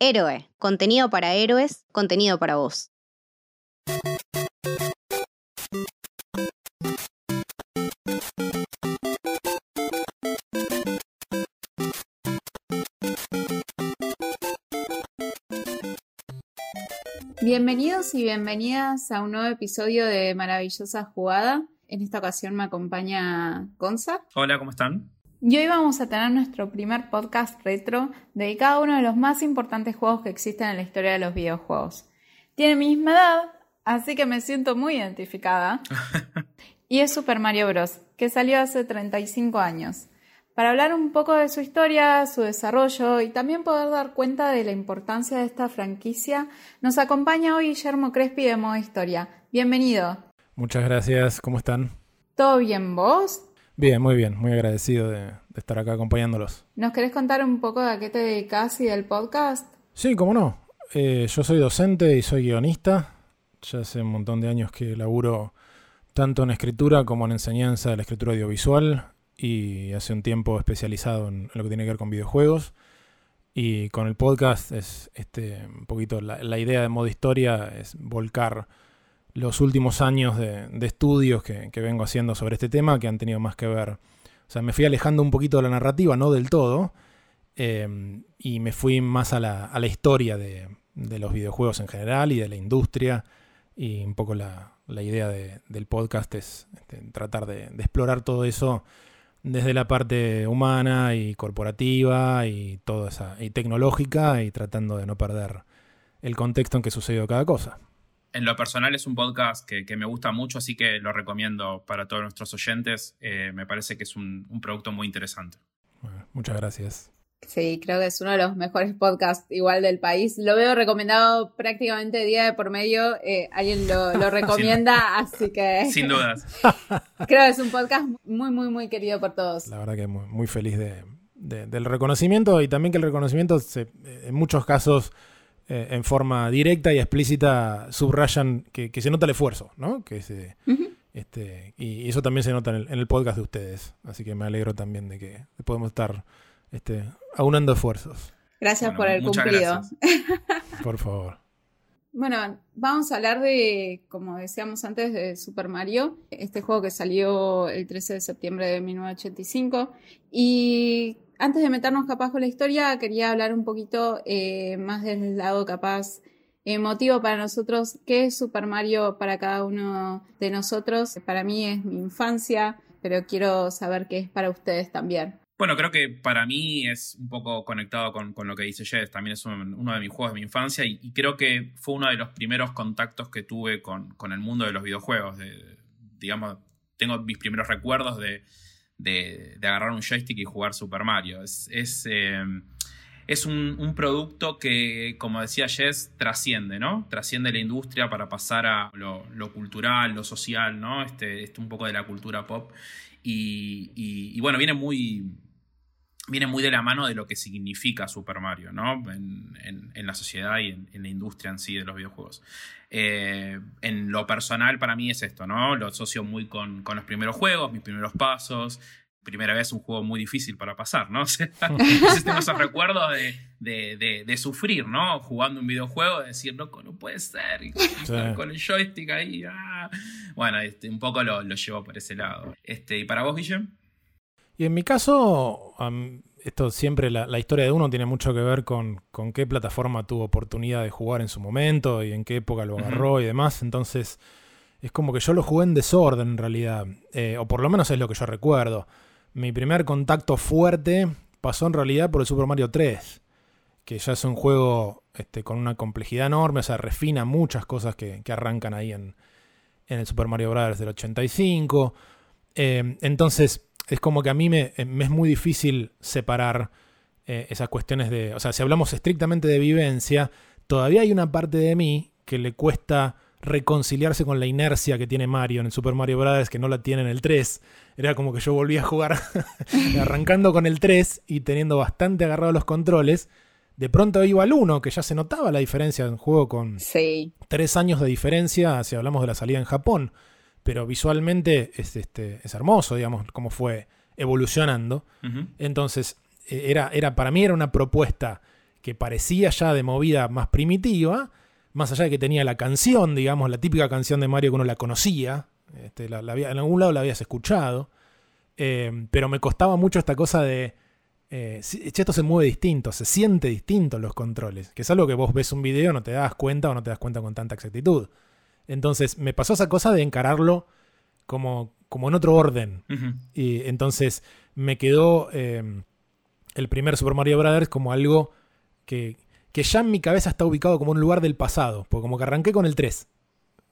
Héroe, contenido para héroes, contenido para vos. Bienvenidos y bienvenidas a un nuevo episodio de Maravillosa Jugada. En esta ocasión me acompaña Gonza. Hola, ¿cómo están? Y hoy vamos a tener nuestro primer podcast retro dedicado a uno de los más importantes juegos que existen en la historia de los videojuegos. Tiene mi misma edad, así que me siento muy identificada. y es Super Mario Bros., que salió hace 35 años. Para hablar un poco de su historia, su desarrollo y también poder dar cuenta de la importancia de esta franquicia, nos acompaña hoy Guillermo Crespi de Modo Historia. Bienvenido. Muchas gracias, ¿cómo están? ¿Todo bien vos? Bien, muy bien, muy agradecido de, estar acá acompañándolos. ¿Nos querés contar un poco de a qué te dedicas y del podcast? Sí, cómo no. Eh, yo soy docente y soy guionista. Ya hace un montón de años que laburo tanto en escritura como en enseñanza de la escritura audiovisual y hace un tiempo especializado en, lo que tiene que ver con videojuegos. Y con el podcast es este, un poquito la, idea de modo historia es volcar los últimos años de, estudios que, vengo haciendo sobre este tema que han tenido más que ver. O sea, me fui alejando un poquito de la narrativa, no del todo, eh, y me fui más a la, historia de, los videojuegos en general y de la industria. Y un poco la, idea del podcast es este, tratar de, explorar todo eso desde la parte humana y corporativa y toda esa y tecnológica y tratando de no perder el contexto en que sucedió cada cosa en lo personal es un podcast que, me gusta mucho, así que lo recomiendo para todos nuestros oyentes. Eh, me parece que es un, producto muy interesante. muchas gracias. Sí, creo que es uno de los mejores podcasts igual del país. Lo veo recomendado prácticamente día de por medio. Eh, alguien lo, recomienda, así que... Sin dudas. creo que es un podcast muy, muy, muy querido por todos. La verdad que muy, muy feliz del reconocimiento y también que el reconocimiento en muchos casos eh, en forma directa y explícita subrayan que, se nota el esfuerzo, ¿no? Que se, este, y, eso también se nota en el, podcast de ustedes. Así que me alegro también de que podemos estar este, aunando esfuerzos. Gracias por el cumplido. Por favor. Bueno, vamos a hablar de, como decíamos antes, de Super Mario, este juego que salió el 13 de septiembre de 1985 y antes de meternos capaz con la historia, quería hablar un poquito eh, más del lado capaz emotivo para nosotros. ¿Qué es Super Mario para cada uno de nosotros? Para mí es mi infancia, pero quiero saber qué es para ustedes también. Bueno, creo que para mí es un poco conectado con, lo que dice Jess. También es uno de mis juegos de mi infancia y, creo que fue uno de los primeros contactos que tuve con, el mundo de los videojuegos. digamos, tengo mis primeros recuerdos de, de, agarrar un joystick y jugar Super Mario. Es, es, em, un, producto que, como decía Jess, trasciende, ¿no? Trasciende la industria para pasar a lo, cultural, lo social, ¿no? Este, este, un poco de la cultura pop. Y, bueno, viene muy, viene muy de la mano de lo que significa Super Mario, ¿no? En, la sociedad y en, la industria en sí de los videojuegos. Eh, en lo personal, para mí es esto, ¿no? Lo asocio muy con, los primeros juegos, mis primeros pasos. Primera vez un juego muy difícil para pasar, ¿no? O tengo esos recuerdos de, sufrir, ¿no? Jugando un videojuego, de decir, loco, no puede ser. con, el joystick ahí. Ah. Bueno, este, un poco lo, llevo por ese lado. Este, ¿Y para vos, Guillem? Y en mi caso, esto siempre, la, historia de uno tiene mucho que ver con, con, qué plataforma tuvo oportunidad de jugar en su momento y en qué época lo agarró y demás. Entonces, es como que yo lo jugué en desorden en realidad, eh, o por lo menos es lo que yo recuerdo. Mi primer contacto fuerte pasó en realidad por el Super Mario 3, que ya es un juego este, con una complejidad enorme, o sea, refina muchas cosas que, arrancan ahí en, en, el Super Mario Bros. del 85. Eh, entonces, es como que a mí me, eh, es muy difícil separar eh, esas cuestiones de, o sea, si hablamos estrictamente de vivencia, todavía hay una parte de mí que le cuesta reconciliarse con la inercia que tiene Mario en el Super Mario Bros. que no la tiene en el 3. Era como que yo volví a jugar arrancando con el 3 y teniendo bastante agarrado los controles. De pronto iba al 1, que ya se notaba la diferencia en juego con sí. 3 años de diferencia si hablamos de la salida en Japón pero visualmente es, este, es hermoso, digamos, cómo fue evolucionando. Entonces, e, era, era, para mí era una propuesta que parecía ya de movida más primitiva, más allá de que tenía la canción, digamos, la típica canción de Mario que uno la conocía, este, la, había, en algún lado la habías escuchado, eh, pero me costaba mucho esta cosa de, eh, esto se mueve distinto, se siente distinto los controles, que es algo que vos ves un video, no te das cuenta o no te das cuenta con tanta exactitud. Entonces me pasó esa cosa de encararlo como, como en otro orden. Y entonces me quedó em, el primer Super Mario Bros. como algo que, que, ya en mi cabeza está ubicado como un lugar del pasado, porque como que arranqué con el 3.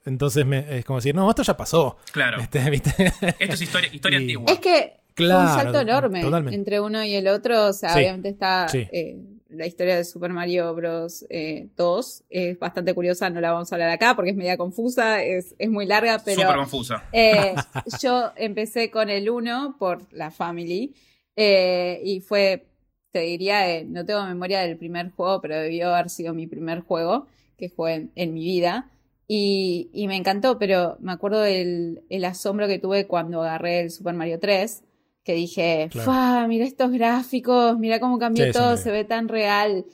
Entonces me, es como decir, no, esto ya pasó. Claro. Este, esto es historia, historia antigua. Es que Claro, un salto enorme entre uno y el otro. O sea, obviamente está eh, la historia de Super Mario Bros. 2. Eh, es bastante curiosa, no la vamos a hablar acá porque es media confusa, es, es muy larga, pero. Súper confusa. Eh, yo empecé con el 1 por la Family. y fue, te diría, no tengo memoria del primer juego, pero debió haber sido mi primer juego que jugué en, mi vida. Y, y, me encantó, pero me acuerdo del el asombro que tuve cuando agarré el Super Mario 3 que dije, mira estos gráficos, mira cómo cambió todo, se ve tan real.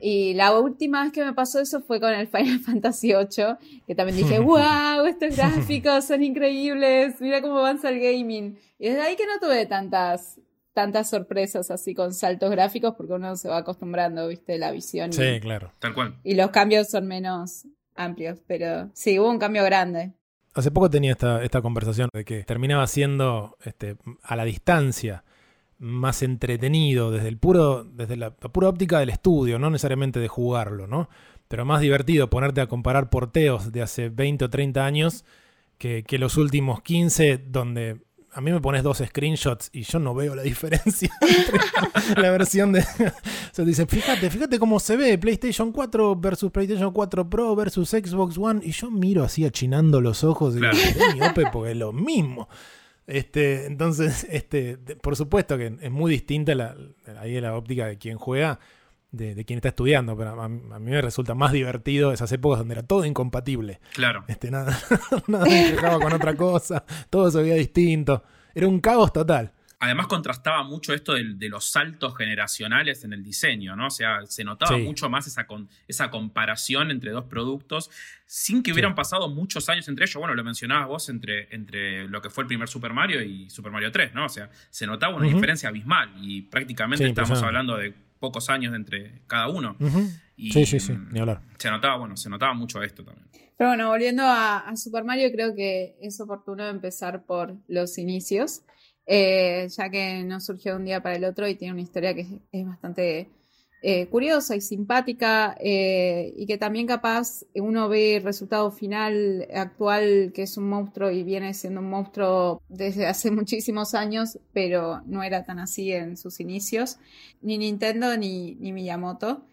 Y la última vez que me pasó eso fue con el Final Fantasy VIII, que también dije, wow, estos gráficos son increíbles, mira cómo avanza el gaming. Y desde ahí que no tuve tantas, tantas sorpresas así con saltos gráficos, porque uno se va acostumbrando, viste, la visión. Sí, claro. Tal cual. Y los cambios son menos amplios, pero sí, hubo un cambio grande. Hace poco tenía esta, esta conversación de que terminaba siendo este, a la distancia más entretenido desde el puro desde la, pura óptica del estudio, no necesariamente de jugarlo, ¿no? Pero más divertido ponerte a comparar porteos de hace 20 o 30 años que, que los últimos 15 donde a mí me pones dos screenshots y yo no veo la diferencia entre la versión de... o sea, dice, fíjate, fíjate cómo se ve PlayStation 4 versus PlayStation 4 Pro versus Xbox One. Y yo miro así achinando los ojos y digo, miope porque es lo mismo. Este, entonces, este, por supuesto que es muy distinta la, ahí la óptica de quien juega, de, quien está estudiando, pero a, mí me resulta más divertido esas épocas donde era todo incompatible. Claro. Este, nada, nada me con otra cosa, todo se veía distinto. Era un caos total. Además contrastaba mucho esto de, los saltos generacionales en el diseño, ¿no? O sea, se notaba mucho más esa, esa comparación entre dos productos sin que hubieran pasado muchos años entre ellos. Bueno, lo mencionabas vos entre, entre lo que fue el primer Super Mario y Super Mario 3, ¿no? O sea, se notaba una diferencia abismal y prácticamente estamos hablando de pocos años entre cada uno. sí, sí, sí, ni hablar. Se notaba, bueno, se notaba mucho esto también. Pero bueno, volviendo a, Super Mario, creo que es oportuno empezar por los inicios, eh, ya que no surgió de un día para el otro y tiene una historia que es, bastante eh, curiosa y simpática eh, y que también capaz uno ve el resultado final actual que es un monstruo y viene siendo un monstruo desde hace muchísimos años, pero no era tan así en sus inicios, ni Nintendo ni, ni Miyamoto.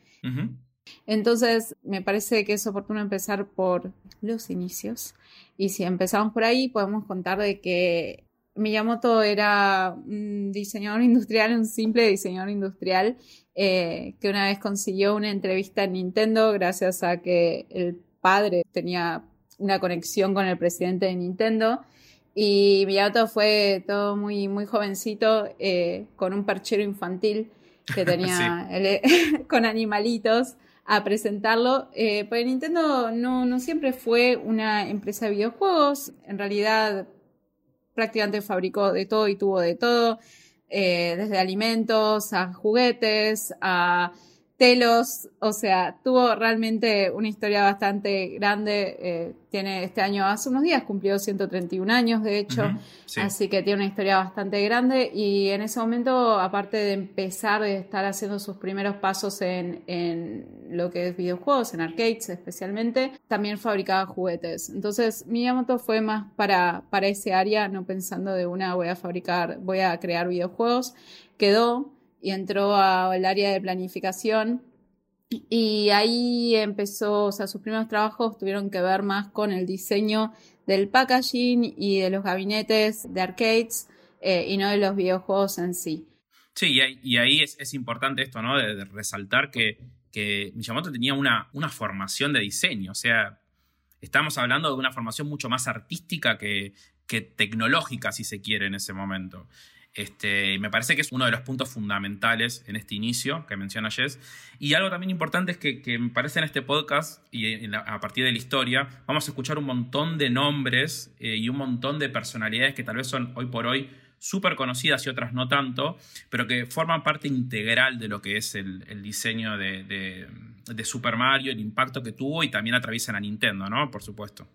Entonces, me parece que es oportuno empezar por los inicios. Y si empezamos por ahí, podemos contar de que Miyamoto era un diseñador industrial, un simple diseñador industrial, eh, que una vez consiguió una entrevista en Nintendo gracias a que el padre tenía una conexión con el presidente de Nintendo. Y Miyamoto fue todo muy, muy jovencito, eh, con un perchero infantil que tenía con animalitos a presentarlo. Eh, pues Nintendo no, no siempre fue una empresa de videojuegos, en realidad prácticamente fabricó de todo y tuvo de todo, eh, desde alimentos a juguetes, a telos, o sea, tuvo realmente una historia bastante grande. Eh, tiene este año, hace unos días cumplió 131 años, de hecho, así que tiene una historia bastante grande. Y en ese momento, aparte de empezar, de estar haciendo sus primeros pasos en, en lo que es videojuegos, en arcades especialmente, también fabricaba juguetes. Entonces, Miyamoto fue más para, para ese área, no pensando de una voy a fabricar, voy a crear videojuegos. Quedó y entró al área de planificación y ahí empezó, o sea, sus primeros trabajos tuvieron que ver más con el diseño del packaging y de los gabinetes de arcades eh, y no de los videojuegos en sí. Sí, y ahí, es, importante esto, ¿no? De, resaltar que, que, Miyamoto tenía una, una formación de diseño, o sea, estamos hablando de una formación mucho más artística que, que tecnológica, si se quiere, en ese momento. Este, me parece que es uno de los puntos fundamentales en este inicio que menciona Jess. Y algo también importante es que, me parece en este podcast y a partir de la historia, vamos a escuchar un montón de nombres eh, y un montón de personalidades que tal vez son hoy por hoy súper conocidas y otras no tanto, pero que forman parte integral de lo que es el, diseño de, Super Mario, el impacto que tuvo y también atraviesan a Nintendo, ¿no? Por supuesto.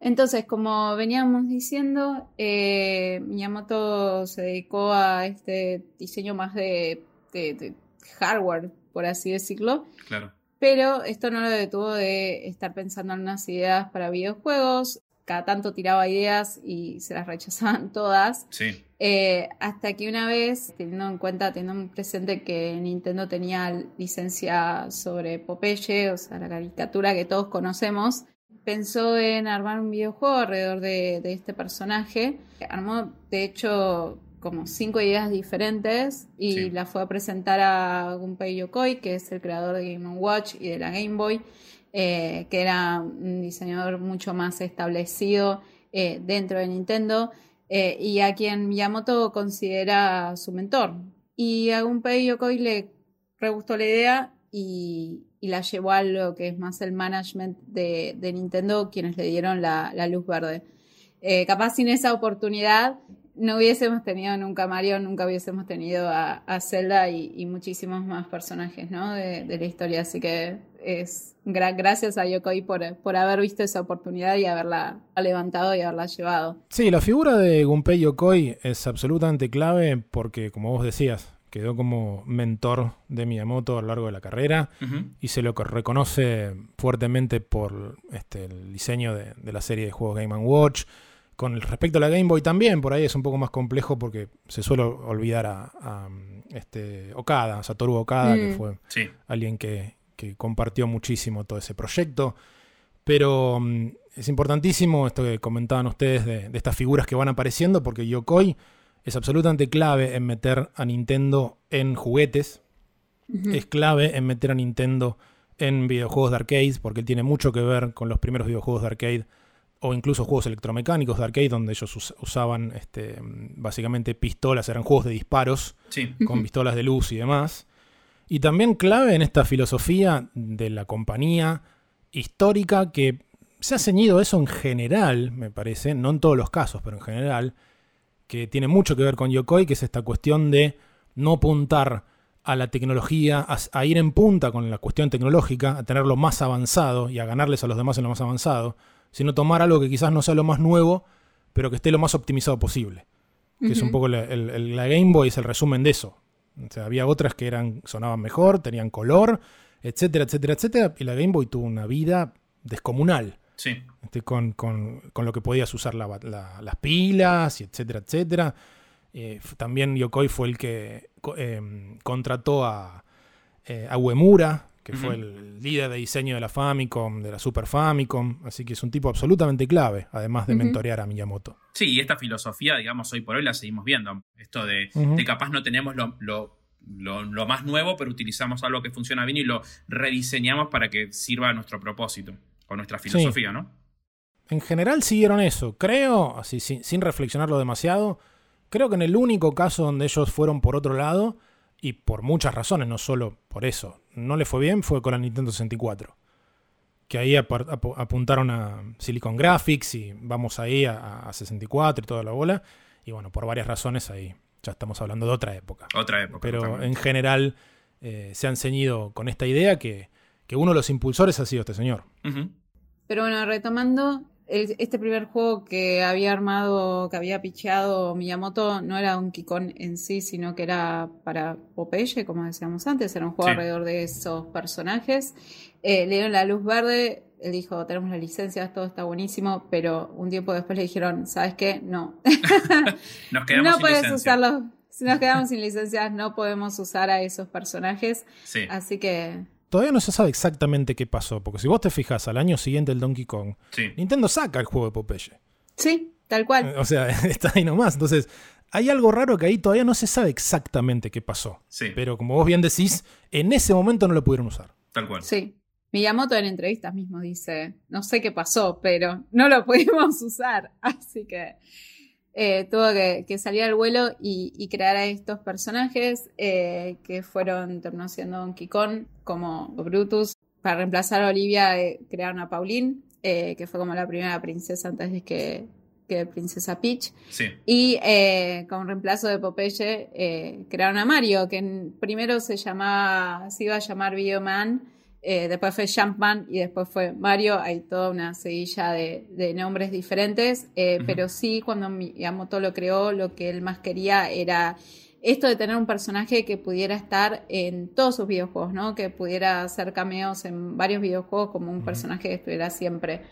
Entonces, como veníamos diciendo, eh, Miyamoto se dedicó a este diseño más de, de, hardware, por así decirlo. Claro. Pero esto no lo detuvo de estar pensando en unas ideas para videojuegos. Cada tanto tiraba ideas y se las rechazaban todas. Sí. Eh, hasta que una vez, teniendo en cuenta, teniendo presente que Nintendo tenía licencia sobre Popeye, o sea, la caricatura que todos conocemos, pensó en armar un videojuego alrededor de, este personaje. Armó, de hecho, como cinco ideas diferentes y las fue a presentar a Gunpei Yokoi, que es el creador de Game Watch y de la Game Boy, eh, que era un diseñador mucho más establecido eh, dentro de Nintendo eh, y a quien Miyamoto considera su mentor. Y a Gunpei Yokoi le re gustó la idea y, la llevó a lo que es más el management de, Nintendo, quienes le dieron la, luz verde. Eh, capaz sin esa oportunidad no hubiésemos tenido nunca Mario, nunca hubiésemos tenido a, Zelda y, muchísimos más personajes ¿no? de, la historia. Así que es gracias a Yokoi por, por haber visto esa oportunidad y haberla levantado y haberla llevado. Sí, la figura de Gunpei Yokoi es absolutamente clave porque, como vos decías, quedó como mentor de Miyamoto a lo largo de la carrera y se lo reconoce fuertemente por este, el diseño de, la serie de juegos Game Watch. Con respecto a la Game Boy también, por ahí es un poco más complejo porque se suele olvidar a, este, Okada, Satoru Okada, que mm. fue alguien que, que compartió muchísimo todo ese proyecto. Pero mm, es importantísimo esto que comentaban ustedes de, estas figuras que van apareciendo, porque Yokoi es absolutamente clave en meter a Nintendo en juguetes. Es clave en meter a Nintendo en videojuegos de arcade, porque él tiene mucho que ver con los primeros videojuegos de arcade o incluso juegos electromecánicos de arcade donde ellos usaban este, básicamente pistolas, eran juegos de disparos con pistolas de luz y demás. Y también clave en esta filosofía de la compañía histórica que se ha ceñido eso en general, me parece, no en todos los casos, pero en general, que tiene mucho que ver con Yokoi, que es esta cuestión de no apuntar a la tecnología, a, ir en punta con la cuestión tecnológica, a tenerlo más avanzado y a ganarles a los demás en lo más avanzado, sino tomar algo que quizás no sea lo más nuevo, pero que esté lo más optimizado posible. Que es un poco la Game Boy, es el resumen de eso había otras que eran, sonaban mejor, tenían color, etcétera, etcétera, etcétera. Y la Game Boy tuvo una vida descomunal. Sí. Este, con, lo que podías usar las pilas, y etcétera, etcétera. Eh, también Yokoi fue el que em, contrató a, eh, a Uemura, que fue el líder de diseño de la Famicom, de la Super Famicom, así que es un tipo absolutamente clave, además de mentorear a Miyamoto. Sí, y esta filosofía, digamos, hoy por hoy la seguimos viendo. Esto de, capaz no tenemos lo, lo, más nuevo, pero utilizamos algo que funciona bien y lo rediseñamos para que sirva a nuestro propósito, o nuestra filosofía, ¿no? En general siguieron eso. Creo, así sin, sin reflexionarlo demasiado, creo que en el único caso donde ellos fueron por otro lado, y por muchas razones, no solo por eso, no le fue bien, fue con la Nintendo 64. Que ahí apuntaron a Silicon Graphics y vamos ahí a, 64 y toda la bola. Y bueno, por varias razones ahí ya estamos hablando de otra época. Otra época. Pero en general eh, se han ceñido con esta idea que, uno de los impulsores ha sido este señor. Pero bueno, retomando, este primer juego que había armado, que había picheado Miyamoto, no era un Kikon en sí, sino que era para Popeye, como decíamos antes, era un juego alrededor de esos personajes. Eh, le dieron la luz verde, él dijo, tenemos la licencia, todo está buenísimo, pero un tiempo después le dijeron, ¿sabes qué? No. nos quedamos no puedes usarlos. Si nos quedamos sin licencias, no podemos usar a esos personajes. Así que todavía no se sabe exactamente qué pasó, porque si vos te fijas al año siguiente el Donkey Kong, Nintendo saca el juego de Popeye. Sí, tal cual. O sea, está ahí nomás. Entonces, hay algo raro que ahí todavía no se sabe exactamente qué pasó. Sí. Pero como vos bien decís, en ese momento no lo pudieron usar. Tal cual. Sí. Miyamoto en entrevistas mismo dice, no sé qué pasó, pero no lo pudimos usar. Así que eh, tuvo que, salir al vuelo y, crear a estos personajes eh, que fueron terminó siendo Donkey Kong como Brutus. Para reemplazar a Olivia eh, crearon a Pauline, que fue como la primera princesa antes de que, que Princesa Peach. Y como reemplazo de Popeye crearon a Mario, que primero se llamaba, se iba a llamar Video Man eh, después fue Jumpman y después fue Mario. Hay toda una seguilla de, nombres diferentes. Eh, pero sí, cuando Miyamoto lo creó, lo que él más quería era esto de tener un personaje que pudiera estar en todos sus videojuegos, ¿no? Que pudiera hacer cameos en varios videojuegos como un personaje que estuviera siempre.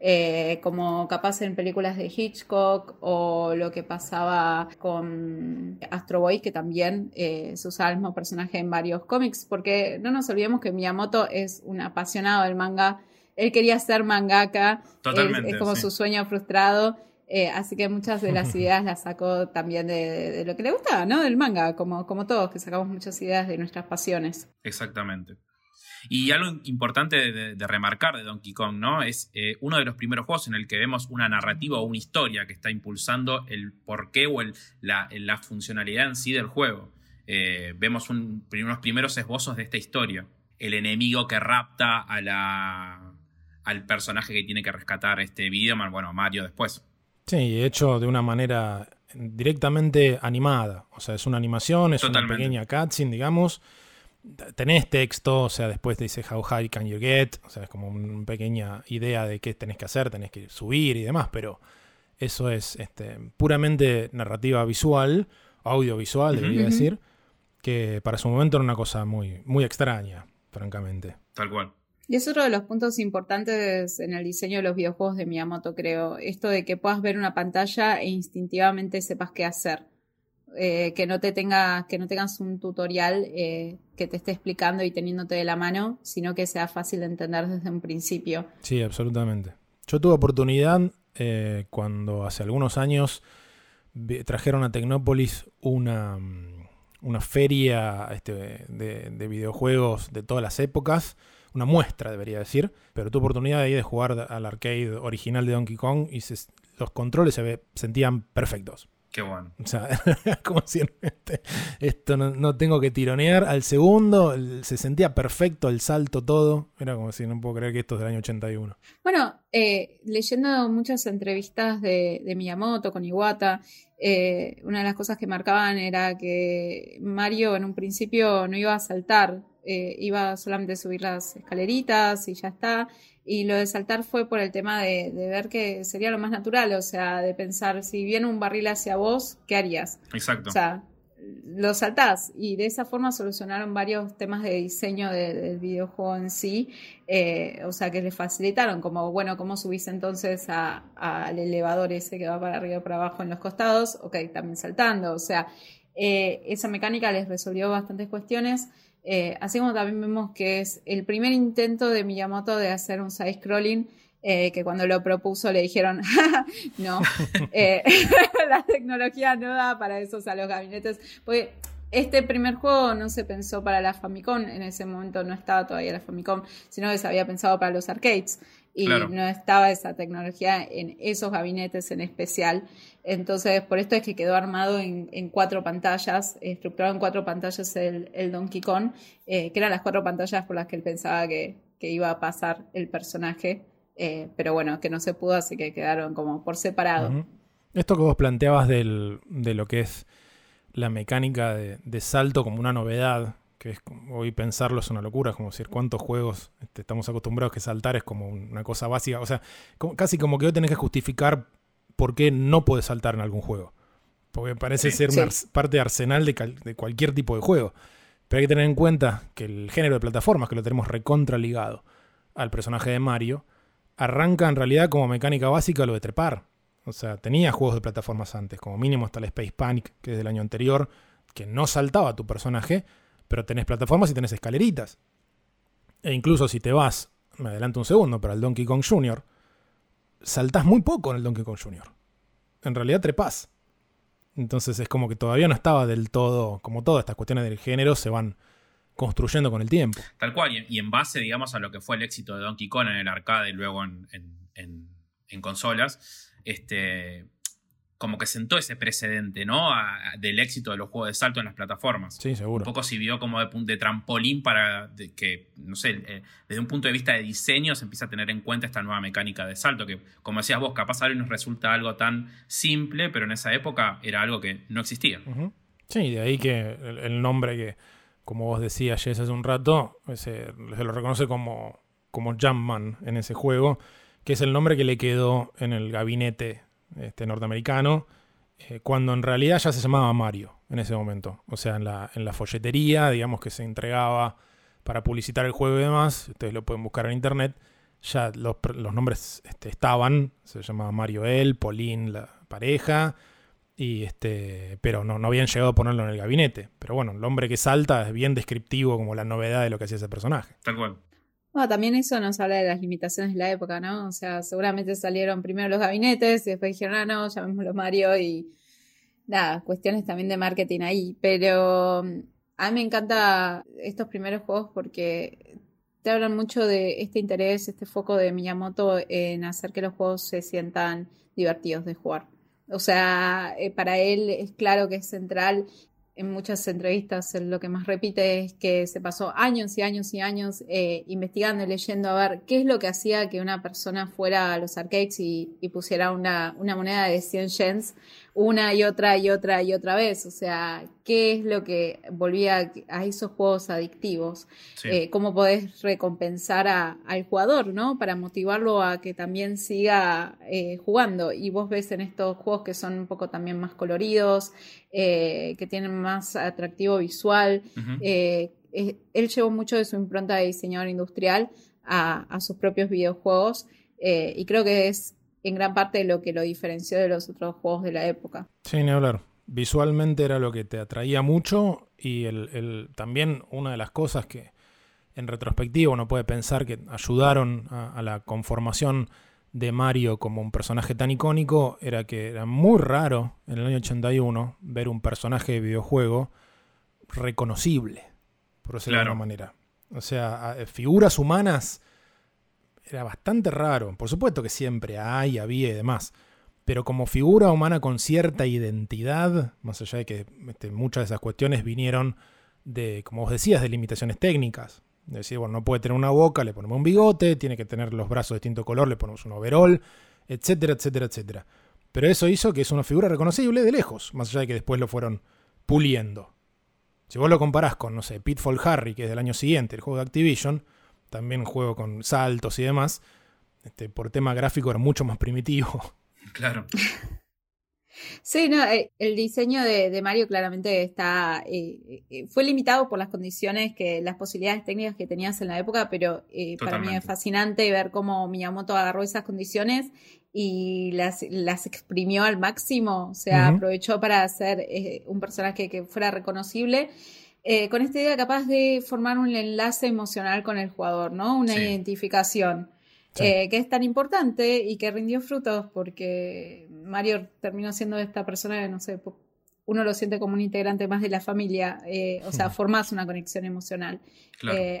Eh, como capaz en películas de Hitchcock o lo que pasaba con Astro Boy, que también eh, se usaba el mismo personaje en varios cómics, porque no nos olvidemos que Miyamoto es un apasionado del manga, él quería ser mangaka, es como su sueño frustrado. Eh, así que muchas de las ideas las sacó también de, lo que le gustaba, ¿no? Del manga, como, como todos, que sacamos muchas ideas de nuestras pasiones. Exactamente. Y algo importante de, remarcar de Donkey Kong, ¿no? Es eh, uno de los primeros juegos en el que vemos una narrativa o una historia que está impulsando el porqué o el, la, funcionalidad en sí del juego. Eh, vemos unos primeros esbozos de esta historia. El enemigo que rapta a la, al personaje que tiene que rescatar este video, bueno, Mario después. Sí, hecho de una manera directamente animada. O sea, es una animación, es una pequeña cutscene, digamos tenés texto, o sea, después te dice how high can you get, o sea, es como una pequeña idea de qué tenés que hacer, tenés que subir y demás, pero eso es este, puramente narrativa visual, audiovisual, debería decir, que para su momento era una cosa muy, muy extraña, francamente. Tal cual. Y es otro de los puntos importantes en el diseño de los videojuegos de Miyamoto, creo. Esto de que puedas ver una pantalla e instintivamente sepas qué hacer. Eh, que no te tenga, que no tengas un tutorial eh, que te esté explicando y teniéndote de la mano, sino que sea fácil de entender desde un principio. Sí, absolutamente. Yo tuve oportunidad eh, cuando hace algunos años trajeron a Tecnópolis una, una feria este, de, videojuegos de todas las épocas, una muestra debería decir, pero tuve oportunidad ir de jugar al arcade original de Donkey Kong y los controles se sentían perfectos Qué bueno. O sea, como si este, esto no, tengo que tironear. Al segundo se sentía perfecto el salto, todo. Era como si no puedo creer que esto es del año 81. Bueno, eh, leyendo muchas entrevistas de, Miyamoto con Iwata, eh, una de las cosas que marcaban era que Mario en un principio no iba a saltar, eh, iba solamente a subir las escaleritas y ya está. Y lo de saltar fue por el tema de, ver que sería lo más natural, o sea, de pensar, si viene un barril hacia vos, ¿qué harías? Exacto. O sea, lo saltás. Y de esa forma solucionaron varios temas de diseño del videojuego en sí, eh, o sea, que les facilitaron, como, bueno, ¿cómo subís entonces al elevador ese que va para arriba y para abajo en los costados? Ok, también saltando, o sea, eh, esa mecánica les resolvió bastantes cuestiones. Eh, así como también vemos que es el primer intento de Miyamoto de hacer un side-scrolling, eh, que cuando lo propuso le dijeron, no, eh, la tecnología no da para eso a los gabinetes. Porque este primer juego no se pensó para la Famicom, en ese momento no estaba todavía la Famicom, sino que se había pensado para los arcades y no estaba esa tecnología en esos gabinetes en especial. Entonces, por esto es que quedó armado en, cuatro pantallas, estructurado en cuatro pantallas el, Donkey Kong, eh, que eran las cuatro pantallas por las que él pensaba que, iba a pasar el personaje, eh, pero bueno, que no se pudo, así que quedaron como por separado. Esto que vos planteabas de lo que es la mecánica de salto como una novedad que es, hoy pensarlo es una locura, es como decir cuántos juegos este, estamos acostumbrados que saltar es como una cosa básica, o sea, casi como que hoy tenés que justificar por qué no puedes saltar en algún juego, porque parece ser una parte de arsenal de, cualquier tipo de juego, pero hay que tener en cuenta que el género de plataformas, que lo tenemos recontra ligado al personaje de Mario, arranca en realidad como mecánica básica lo de trepar, o sea, tenía juegos de plataformas antes, como mínimo hasta el Space Panic, que es del año anterior, que no saltaba tu personaje, pero tenés plataformas y tenés escaleritas. E incluso si te vas, me adelanto un segundo, pero al Donkey Kong Jr., saltás muy poco en el Donkey Kong Jr. En realidad trepás. Entonces es como que todavía no estaba del todo, como todas estas cuestiones del género se van construyendo con el tiempo. Tal cual, y en base, digamos, a lo que fue el éxito de Donkey Kong en el arcade y luego en, en consolas, este, como que sentó ese precedente, ¿no? del éxito de los juegos de salto en las plataformas. Sí, seguro. Un poco sirvió como de, de trampolín para que, no sé, eh, desde un punto de vista de diseño se empieza a tener en cuenta esta nueva mecánica de salto, que como decías vos, capaz ahora nos resulta algo tan simple, pero en esa época era algo que no existía. Sí, de ahí que el, nombre que, como vos decías, Jess, hace un rato, se lo reconoce como, como Jumpman en ese juego, que es el nombre que le quedó en el gabinete este, norteamericano, eh, cuando en realidad ya se llamaba Mario en ese momento. O sea, en la, en la folletería, digamos que se entregaba para publicitar el juego y demás, ustedes lo pueden buscar en internet, ya los, nombres este, estaban, se llamaba Mario él, Pauline la pareja, y este, pero no, no habían llegado a ponerlo en el gabinete. Pero bueno, el hombre que salta es bien descriptivo como la novedad de lo que hacía ese personaje. Tal cual también eso nos habla de las limitaciones de la época, ¿no? O sea, seguramente salieron primero los gabinetes y después dijeron, ah, no, llamémoslo Mario y nada, cuestiones también de marketing ahí. Pero mm, a mí me encanta estos primeros juegos porque te hablan mucho de este interés, este foco de Miyamoto en hacer que los juegos se sientan divertidos de jugar. O sea, eh, para él es claro que es central en muchas entrevistas lo que más repite es que se pasó años y años y años eh, investigando y leyendo a ver qué es lo que hacía que una persona fuera a los arcades y, pusiera una, una, moneda de 100 yens una y otra y otra y otra vez. O sea, ¿qué es lo que volvía a esos juegos adictivos? Eh, ¿Cómo podés recompensar al jugador, ¿no? Para motivarlo a que también siga eh, jugando. Y vos ves en estos juegos que son un poco también más coloridos, eh, que tienen más atractivo visual. él llevó mucho de su impronta de diseñador industrial a, a sus propios videojuegos. y creo que es en gran parte de lo que lo diferenció de los otros juegos de la época. Sí, ni hablar. Visualmente era lo que te atraía mucho y el, también una de las cosas que en retrospectiva uno puede pensar que ayudaron a, la conformación de Mario como un personaje tan icónico era que era muy raro en el año 81 ver un personaje de videojuego reconocible, por decirlo de alguna manera. O sea, figuras humanas era bastante raro. Por supuesto que siempre hay, había y demás. Pero como figura humana con cierta identidad, más allá de que este, muchas de esas cuestiones vinieron de, como vos decías, de limitaciones técnicas. Es decir, bueno, no puede tener una boca, le ponemos un bigote, tiene que tener los brazos de distinto color, le ponemos un overall, etcétera, etcétera, etcétera. Pero eso hizo que es una figura reconocible de lejos, más allá de que después lo fueron puliendo. Si vos lo comparás con, no sé, Pitfall Harry, que es del año siguiente, el juego de Activision, también juego con saltos y demás, este, por tema gráfico era mucho más primitivo. Claro. Sí, no, eh, el diseño de, Mario claramente está eh, eh, fue limitado por las condiciones que las posibilidades técnicas que tenías en la época, pero para mí es fascinante ver cómo Miyamoto agarró esas condiciones y las, las exprimió al máximo, o sea, aprovechó para hacer un personaje que fuera reconocible eh, con esta idea capaz de formar un enlace emocional con el jugador, ¿no? Una identificación. Eh, que es tan importante y que rindió frutos porque Mario terminó siendo esta persona que, no sé, uno lo siente como un integrante más de la familia, eh, o sea, formas una conexión emocional.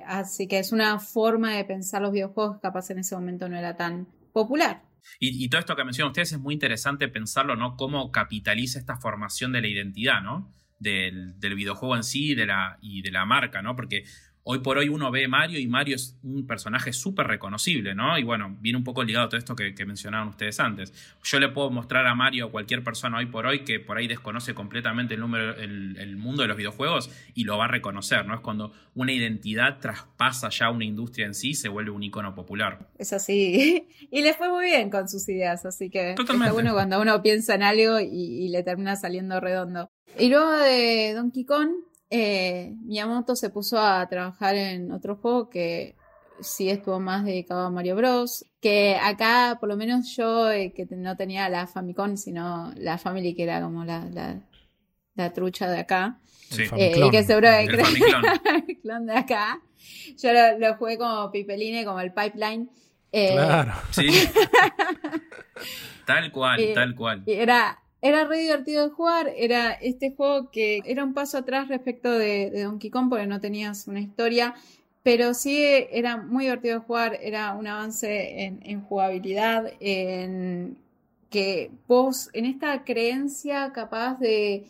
así que es una forma de pensar los videojuegos que capaz en ese momento no era tan popular. Y, y todo esto que mencionan ustedes es muy interesante pensarlo, ¿no? Cómo capitaliza esta formación de la identidad, ¿no? Del, videojuego en sí de la, y de la marca, ¿no? Porque hoy por hoy uno ve Mario y Mario es un personaje súper reconocible, ¿no? Y bueno, viene un poco ligado a todo esto que, mencionaban ustedes antes. Yo le puedo mostrar a Mario a cualquier persona hoy por hoy que por ahí desconoce completamente el, número, el, mundo de los videojuegos y lo va a reconocer, ¿no? Es cuando una identidad traspasa ya una industria en sí se vuelve un icono popular. Es así. Y le fue muy bien con sus ideas, así que Totalmente. está bueno cuando uno piensa en algo y le termina saliendo redondo. Y luego de Donkey Kong, eh, Miyamoto se puso a trabajar en otro juego que sí estuvo más dedicado a Mario Bros. Que acá, por lo menos yo, eh, que no tenía la Famicom, sino la Family, que era como la, la, trucha de acá. Sí. Eh, y que seguro que el clon de acá. Yo lo, jugué como Pipeline, como el Pipeline. claro. Sí. tal cual, tal cual. Y era era re divertido de jugar, era este juego que era un paso atrás respecto de, Donkey Kong porque no tenías una historia, pero sí era muy divertido de jugar, era un avance en, jugabilidad, en que vos en esta creencia capaz de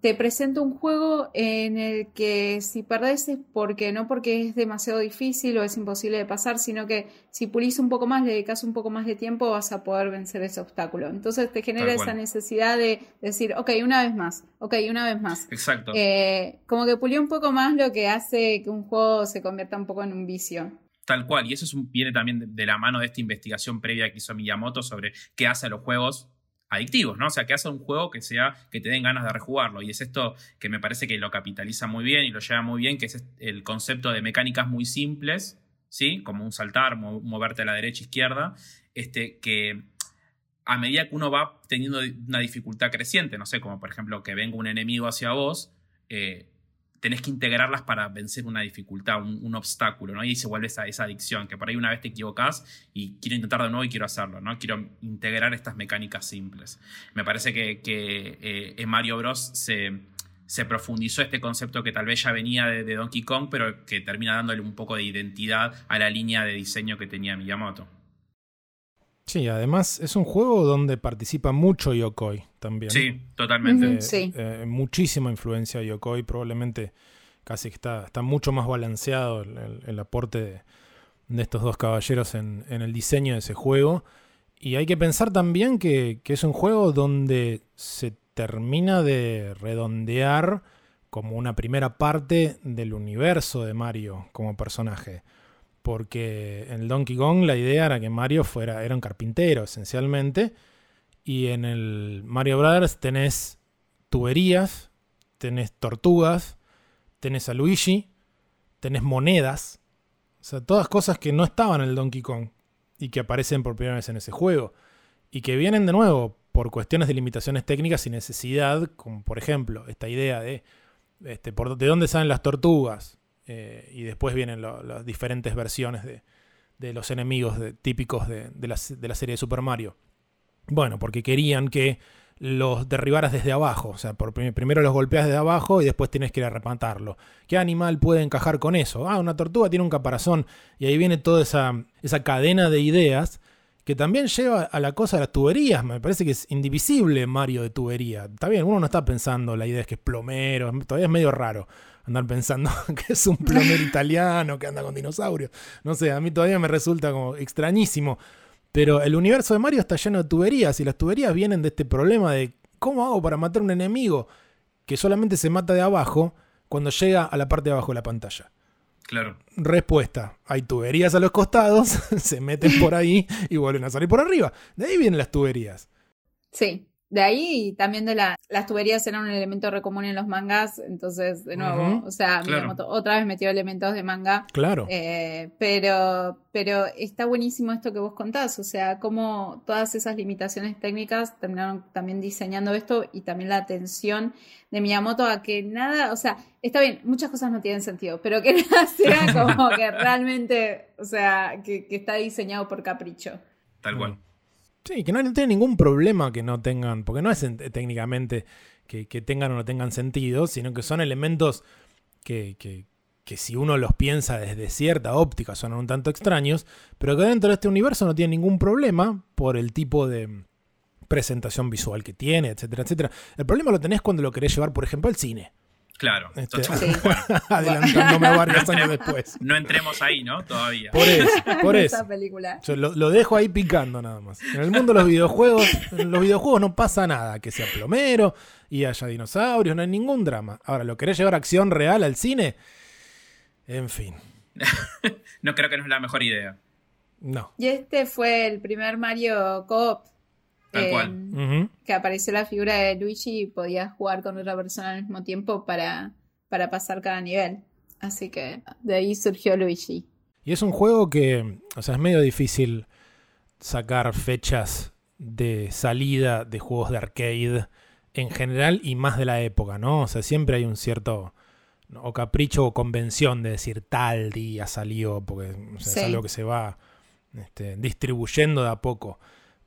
te presento un juego en el que si perdés es porque no porque es demasiado difícil o es imposible de pasar, sino que si pulís un poco más, le dedicas un poco más de tiempo, vas a poder vencer ese obstáculo. Entonces te genera esa necesidad de decir, ok, una vez más, ok, una vez más. Exacto. Eh, como que pulió un poco más lo que hace que un juego se convierta un poco en un vicio. Tal cual, y eso es un, viene también de, la mano de esta investigación previa que hizo Miyamoto sobre qué hace a los juegos adictivos, ¿no? O sea, que hace un juego que sea, que te den ganas de rejugarlo. Y es esto que me parece que lo capitaliza muy bien y lo lleva muy bien, que es el concepto de mecánicas muy simples, ¿sí? Como un saltar, moverte a la derecha, izquierda, este, que a medida que uno va teniendo una dificultad creciente, no sé, como por ejemplo que venga un enemigo hacia vos, eh, tenés que integrarlas para vencer una dificultad, un, obstáculo, ¿no? Y se vuelve esa, adicción, que por ahí una vez te equivocás y quiero intentar de nuevo y quiero hacerlo, ¿no? Quiero integrar estas mecánicas simples. Me parece que, eh, en Mario Bros. Se, se, profundizó este concepto que tal vez ya venía de, de, Donkey Kong, pero que termina dándole un poco de identidad a la línea de diseño que tenía Miyamoto. Sí, además es un juego donde participa mucho Yokoi también. Sí, totalmente. Eh, sí. Eh, muchísima influencia de Yokoi, probablemente casi está, está mucho más balanceado el, aporte de, estos dos caballeros en, el diseño de ese juego. Y hay que pensar también que, que es un juego donde se termina de redondear como una primera parte del universo de Mario como personaje. Porque en el Donkey Kong la idea era que Mario fuera, era un carpintero esencialmente. Y en el Mario Brothers tenés tuberías, tenés tortugas, tenés a Luigi, tenés monedas. O sea, todas cosas que no estaban en el Donkey Kong y que aparecen por primera vez en ese juego. Y que vienen de nuevo por cuestiones de limitaciones técnicas y necesidad, como por ejemplo esta idea de este, por, de dónde salen las tortugas, eh, y después vienen las diferentes versiones de, los enemigos típicos de, la, serie de Super Mario. Bueno, porque querían que los derribaras desde abajo. O sea, por, primero los golpeas desde abajo y después tienes que ir a. ¿Qué animal puede encajar con eso? Ah, una tortuga tiene un caparazón. Y ahí viene toda esa, esa cadena de ideas que también lleva a la cosa de las tuberías. Me parece que es indivisible Mario de tubería. Está bien, uno no está pensando, la idea es que es plomero, todavía es medio raro andar pensando que es un plomero italiano que anda con dinosaurios. No sé, a mí todavía me resulta como extrañísimo. Pero el universo de Mario está lleno de tuberías y las tuberías vienen de este problema de cómo hago para matar a un enemigo que solamente se mata de abajo cuando llega a la parte de abajo de la pantalla. Claro. Respuesta. Hay tuberías a los costados, se meten por ahí y vuelven a salir por arriba. De ahí vienen las tuberías. Sí. De ahí también de la, las tuberías eran un elemento recomún en los mangas, entonces de nuevo, o sea, otra vez metió elementos de manga. Claro. Eh, pero, pero está buenísimo esto que vos contás, o sea, cómo todas esas limitaciones técnicas terminaron también diseñando esto y también la atención de Miyamoto a que nada, o sea, está bien, muchas cosas no tienen sentido, pero que nada sea como que realmente, o sea, que, que está diseñado por capricho. Tal cual. Sí, que no, tiene ningún problema que no tengan, porque no es técnicamente que, tengan o no tengan sentido, sino que son elementos que, que, si uno los piensa desde cierta óptica son un tanto extraños, pero que dentro de este universo no tiene ningún problema por el tipo de presentación visual que tiene, etcétera, etcétera. El problema lo tenés cuando lo querés llevar, por ejemplo, al cine. Claro. Este, adelantándome varios años después. No entremos ahí, ¿no? Todavía. Por eso, por eso. película. Yo lo, dejo ahí picando nada más. En el mundo de los videojuegos, en los videojuegos no pasa nada, que sea plomero y haya dinosaurios, no hay ningún drama. Ahora, ¿lo querés llevar acción real al cine? En fin. no creo que no es la mejor idea. No. Y este fue el primer Mario Coop Tal cual. Que apareció la figura de Luigi y podías jugar con otra persona al mismo tiempo para, para pasar cada nivel. Así que de ahí surgió Luigi. Y es un juego que, o sea, es medio difícil sacar fechas de salida de juegos de arcade en general y más de la época, ¿no? O sea, siempre hay un cierto o capricho o convención de decir tal día salió, porque es algo que se va este, distribuyendo de a poco.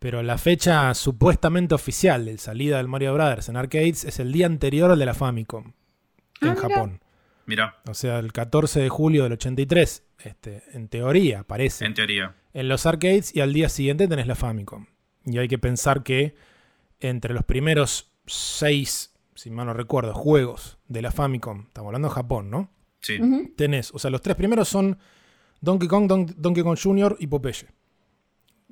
Pero la fecha supuestamente oficial de salida del Mario Brothers en arcades es el día anterior al de la Famicom en ah, Japón. Mira. O sea, el 14 de julio del 83. Este, en teoría, parece. En teoría. En los arcades y al día siguiente tenés la Famicom. Y hay que pensar que entre los primeros seis, si mal no recuerdo, juegos de la Famicom, estamos hablando de Japón, ¿no? Sí. Tenés, o sea, los tres primeros son Donkey Kong, Don- Donkey Kong Jr. y Popeye.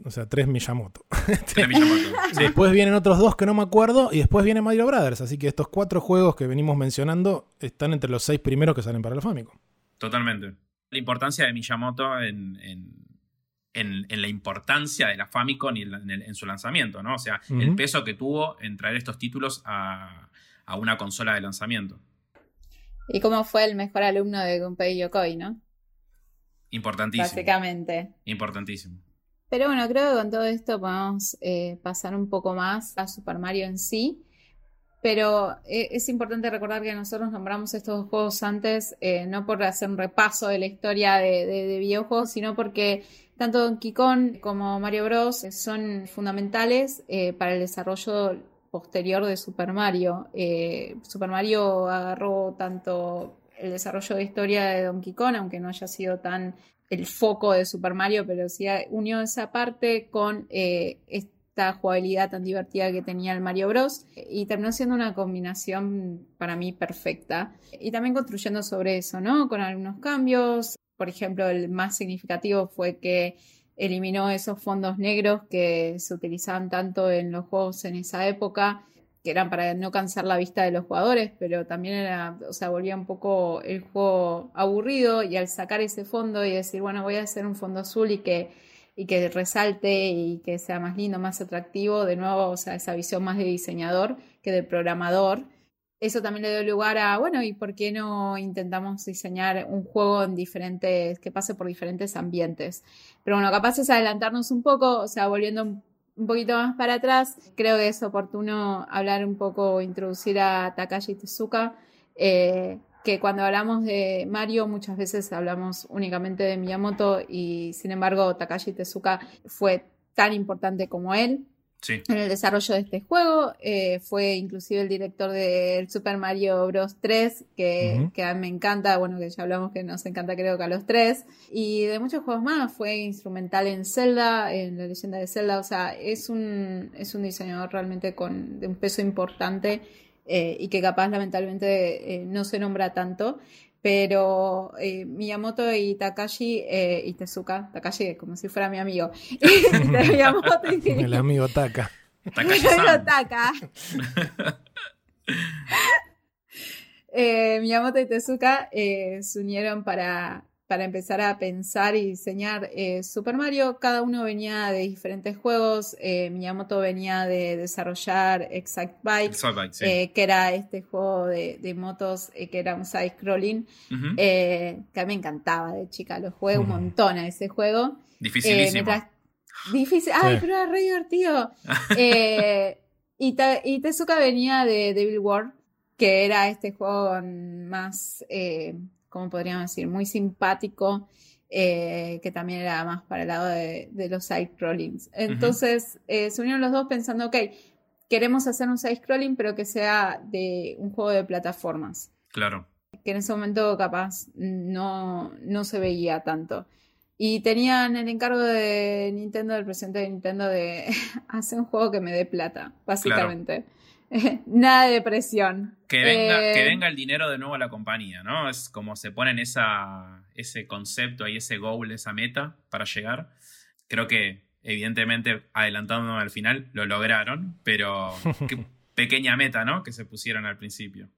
O sea, tres Miyamoto. Tres Miyamoto. Sí. Después vienen otros dos que no me acuerdo y después viene Mario Brothers. Así que estos cuatro juegos que venimos mencionando están entre los seis primeros que salen para la Famicom. Totalmente. La importancia de Miyamoto en, en, en- en la importancia de la Famicom y en, la- en el- en su lanzamiento, ¿no? O sea, el peso que tuvo en traer estos títulos a, a una consola de lanzamiento. Y cómo fue el mejor alumno de Gunpei Yokoi, ¿no? Importantísimo. Básicamente. Importantísimo. Pero bueno, creo que con todo esto podemos eh, pasar un poco más a Super Mario en sí. Pero eh, es importante recordar que nosotros nombramos estos dos juegos antes, eh, no por hacer un repaso de la historia de, de- de videojuegos, sino porque tanto Donkey Kong como Mario Bros. son fundamentales eh, para el desarrollo posterior de Super Mario. Super Mario agarró tanto el desarrollo de historia de Donkey Kong, aunque no haya sido tan el foco de Super Mario, pero sí unió esa parte con eh, esta jugabilidad tan divertida que tenía el Mario Bros. Y terminó siendo una combinación para mí perfecta. Y también construyendo sobre eso, ¿no? Con algunos cambios. Por ejemplo, el más significativo fue que eliminó esos fondos negros que se utilizaban tanto en los juegos en esa época, que eran para no cansar la vista de los jugadores, pero también era, o sea, volvía un poco el juego aburrido y al sacar ese fondo y decir, bueno, voy a hacer un fondo azul y que, y que resalte y que sea más lindo, más atractivo, de nuevo, o sea, esa visión más de diseñador que de programador. Eso también le dio lugar a, bueno, ¿y por qué no intentamos diseñar un juego en diferentes, que pase por diferentes ambientes? Pero bueno, capaz es adelantarnos un poco, o sea, volviendo un, un poquito más para atrás, creo que es oportuno hablar un poco, introducir a Takashi Tezuka, eh, que cuando hablamos de Mario muchas veces hablamos únicamente de Miyamoto y sin embargo Takashi Tezuka fue tan importante como él Sí. en el desarrollo de este juego. Eh, fue inclusive el director del Super Mario Bros. 3, que, Ujú. que a mí me encanta, bueno, que ya hablamos que nos encanta creo que a los tres, y de muchos juegos más. Fue instrumental en Zelda, en la leyenda de Zelda, o sea, es un, es un diseñador realmente con de un peso importante eh, y que capaz lamentablemente eh, no se nombra tanto. Pero eh, Miyamoto y Takashi eh, y Tezuka, Takashi como si fuera mi amigo, Miyamoto y, El amigo Taka. Takashi-san. Pero Taka. Eh, Miyamoto y Tezuka eh, se unieron para, para empezar a pensar y diseñar eh, Super Mario. Cada uno venía de diferentes juegos. Eh, Miyamoto venía de desarrollar Exact Bike, Exalt Bike, sí. eh, que era este juego de, de motos eh, que era un side-scrolling, eh, que a mí me encantaba de chica. Lo jugué un montón a ese juego. Eh, Dificilísimo. mientras- Difícil. Ay, Sí. pero era re divertido. Eh, y, Ta- y Tezuka venía de Devil War, que era este juego con más, ¿cómo podríamos decir? Muy simpático, eh, que también era más para el lado de, de los side-scrollings. Entonces eh, se unieron los dos pensando, ok, queremos hacer un side-scrolling, pero que sea de un juego de plataformas Claro. que en ese momento capaz no, no se veía tanto. Y tenían el encargo de Nintendo, del presidente de Nintendo, de hacer un juego que me dé plata, básicamente. Nada de presión. Que venga, Eh, que venga el dinero de nuevo a la compañía, ¿no? Es como se ponen esa, ese concepto y ese goal, esa meta para llegar. Creo que, evidentemente, adelantándome al final, lo lograron, pero qué pequeña meta, ¿no? Que se pusieron al principio.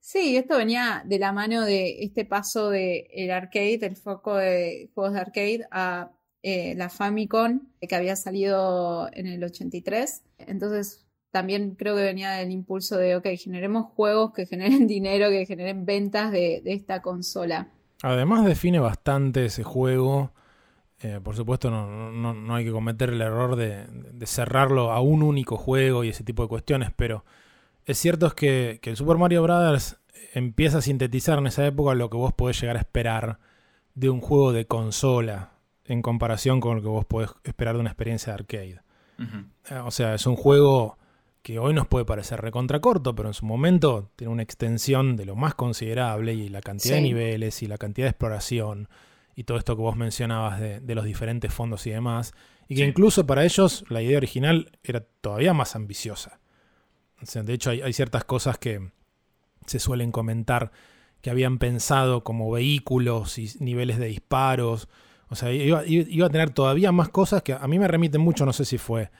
Sí, esto venía de la mano de este paso de el arcade, el foco de juegos de arcade, a eh, la Famicom, que había salido en el 83. Entonces, también creo que venía del impulso de, ok, generemos juegos que generen dinero, que generen ventas de, de esta consola. Además define bastante ese juego. Eh, por supuesto no, no- no hay que cometer el error de, de cerrarlo a un único juego y ese tipo de cuestiones, pero es cierto es que, que el Super Mario Bros. empieza a sintetizar en esa época lo que vos podés llegar a esperar de un juego de consola en comparación con lo que vos podés esperar de una experiencia de arcade. Eh, O sea, es un juego que hoy nos puede parecer recontra corto, pero en su momento tiene una extensión de lo más considerable y la cantidad de niveles y la cantidad de exploración y todo esto que vos mencionabas de, de los diferentes fondos y demás. Y que Sí. incluso para ellos la idea original era todavía más ambiciosa. O sea, de hecho, hay, hay ciertas cosas que se suelen comentar que habían pensado como vehículos y niveles de disparos. O sea, iba, iba a tener todavía más cosas que a mí me remiten mucho, no sé si fue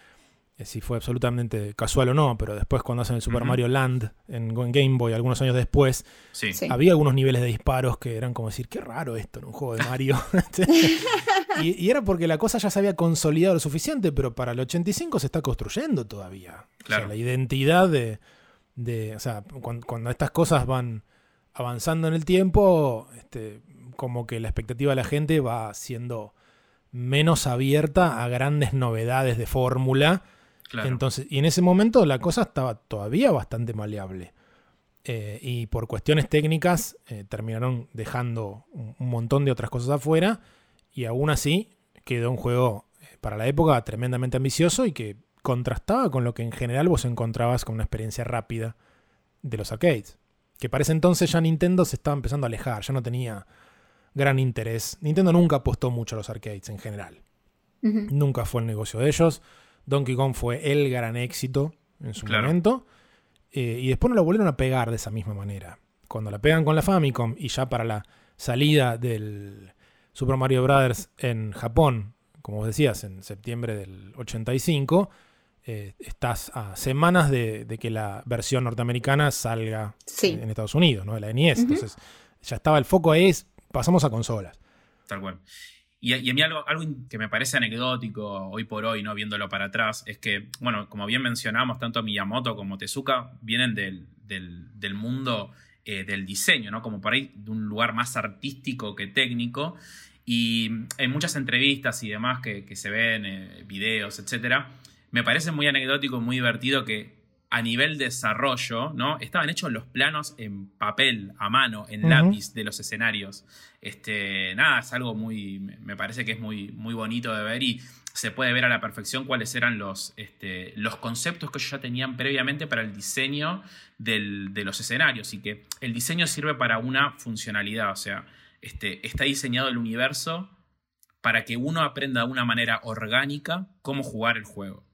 si fue absolutamente casual o no, pero después cuando hacen el Super. Mario Land en, Game Boy, algunos años después, Sí. Sí. había algunos niveles de disparos que eran como decir, qué raro esto en un juego de Mario. y, y era porque la cosa ya se había consolidado lo suficiente, pero para el 85 se está construyendo todavía. O sea, Claro. la identidad de, de- o sea, cuando, cuando estas cosas van avanzando en el tiempo, este, como que la expectativa de la gente va siendo menos abierta a grandes novedades de fórmula. Claro. Entonces, y en ese momento la cosa estaba todavía bastante maleable. Eh, y por cuestiones técnicas eh, terminaron dejando un, un montón de otras cosas afuera. Y aún así quedó un juego eh, para la época tremendamente ambicioso y que contrastaba con lo que en general vos encontrabas con una experiencia rápida de los arcades. Que para ese entonces ya Nintendo se estaba empezando a alejar, ya no tenía gran interés. Nintendo nunca apostó mucho a los arcades en general. Nunca fue el negocio de ellos. Donkey Kong fue el gran éxito en su Claro. momento. Eh, y después no lo volvieron a pegar de esa misma manera. Cuando la pegan con la Famicom y ya para la salida del Super Mario Bros. en Japón, como vos decías, en septiembre del 85, eh, estás a semanas de, de que la versión norteamericana salga Sí. en Estados Unidos, ¿no? De la NES. Entonces ya estaba el foco ahí, es, pasamos a consolas. Tal cual. Y, a mí algo, que me parece anecdótico hoy por hoy, ¿no? Viéndolo para atrás, es que, bueno, como bien mencionamos, tanto Miyamoto como Tezuka vienen del, del- mundo eh, del diseño, ¿no? Como por ahí de un lugar más artístico que técnico. Y en muchas entrevistas y demás que, que se ven, eh, videos, etcétera, me parece muy anecdótico muy divertido que a nivel desarrollo, ¿no? Estaban hechos los planos en papel, a mano, en lápiz de los escenarios. Este, nada, es algo muy, me me parece que es muy, muy bonito de ver y se puede ver a la perfección cuáles eran los, este, los conceptos que ellos ya tenían previamente para el diseño del- de los escenarios y que el diseño sirve para una funcionalidad, o sea, este, está diseñado el universo para que uno aprenda de una manera orgánica cómo jugar el juego.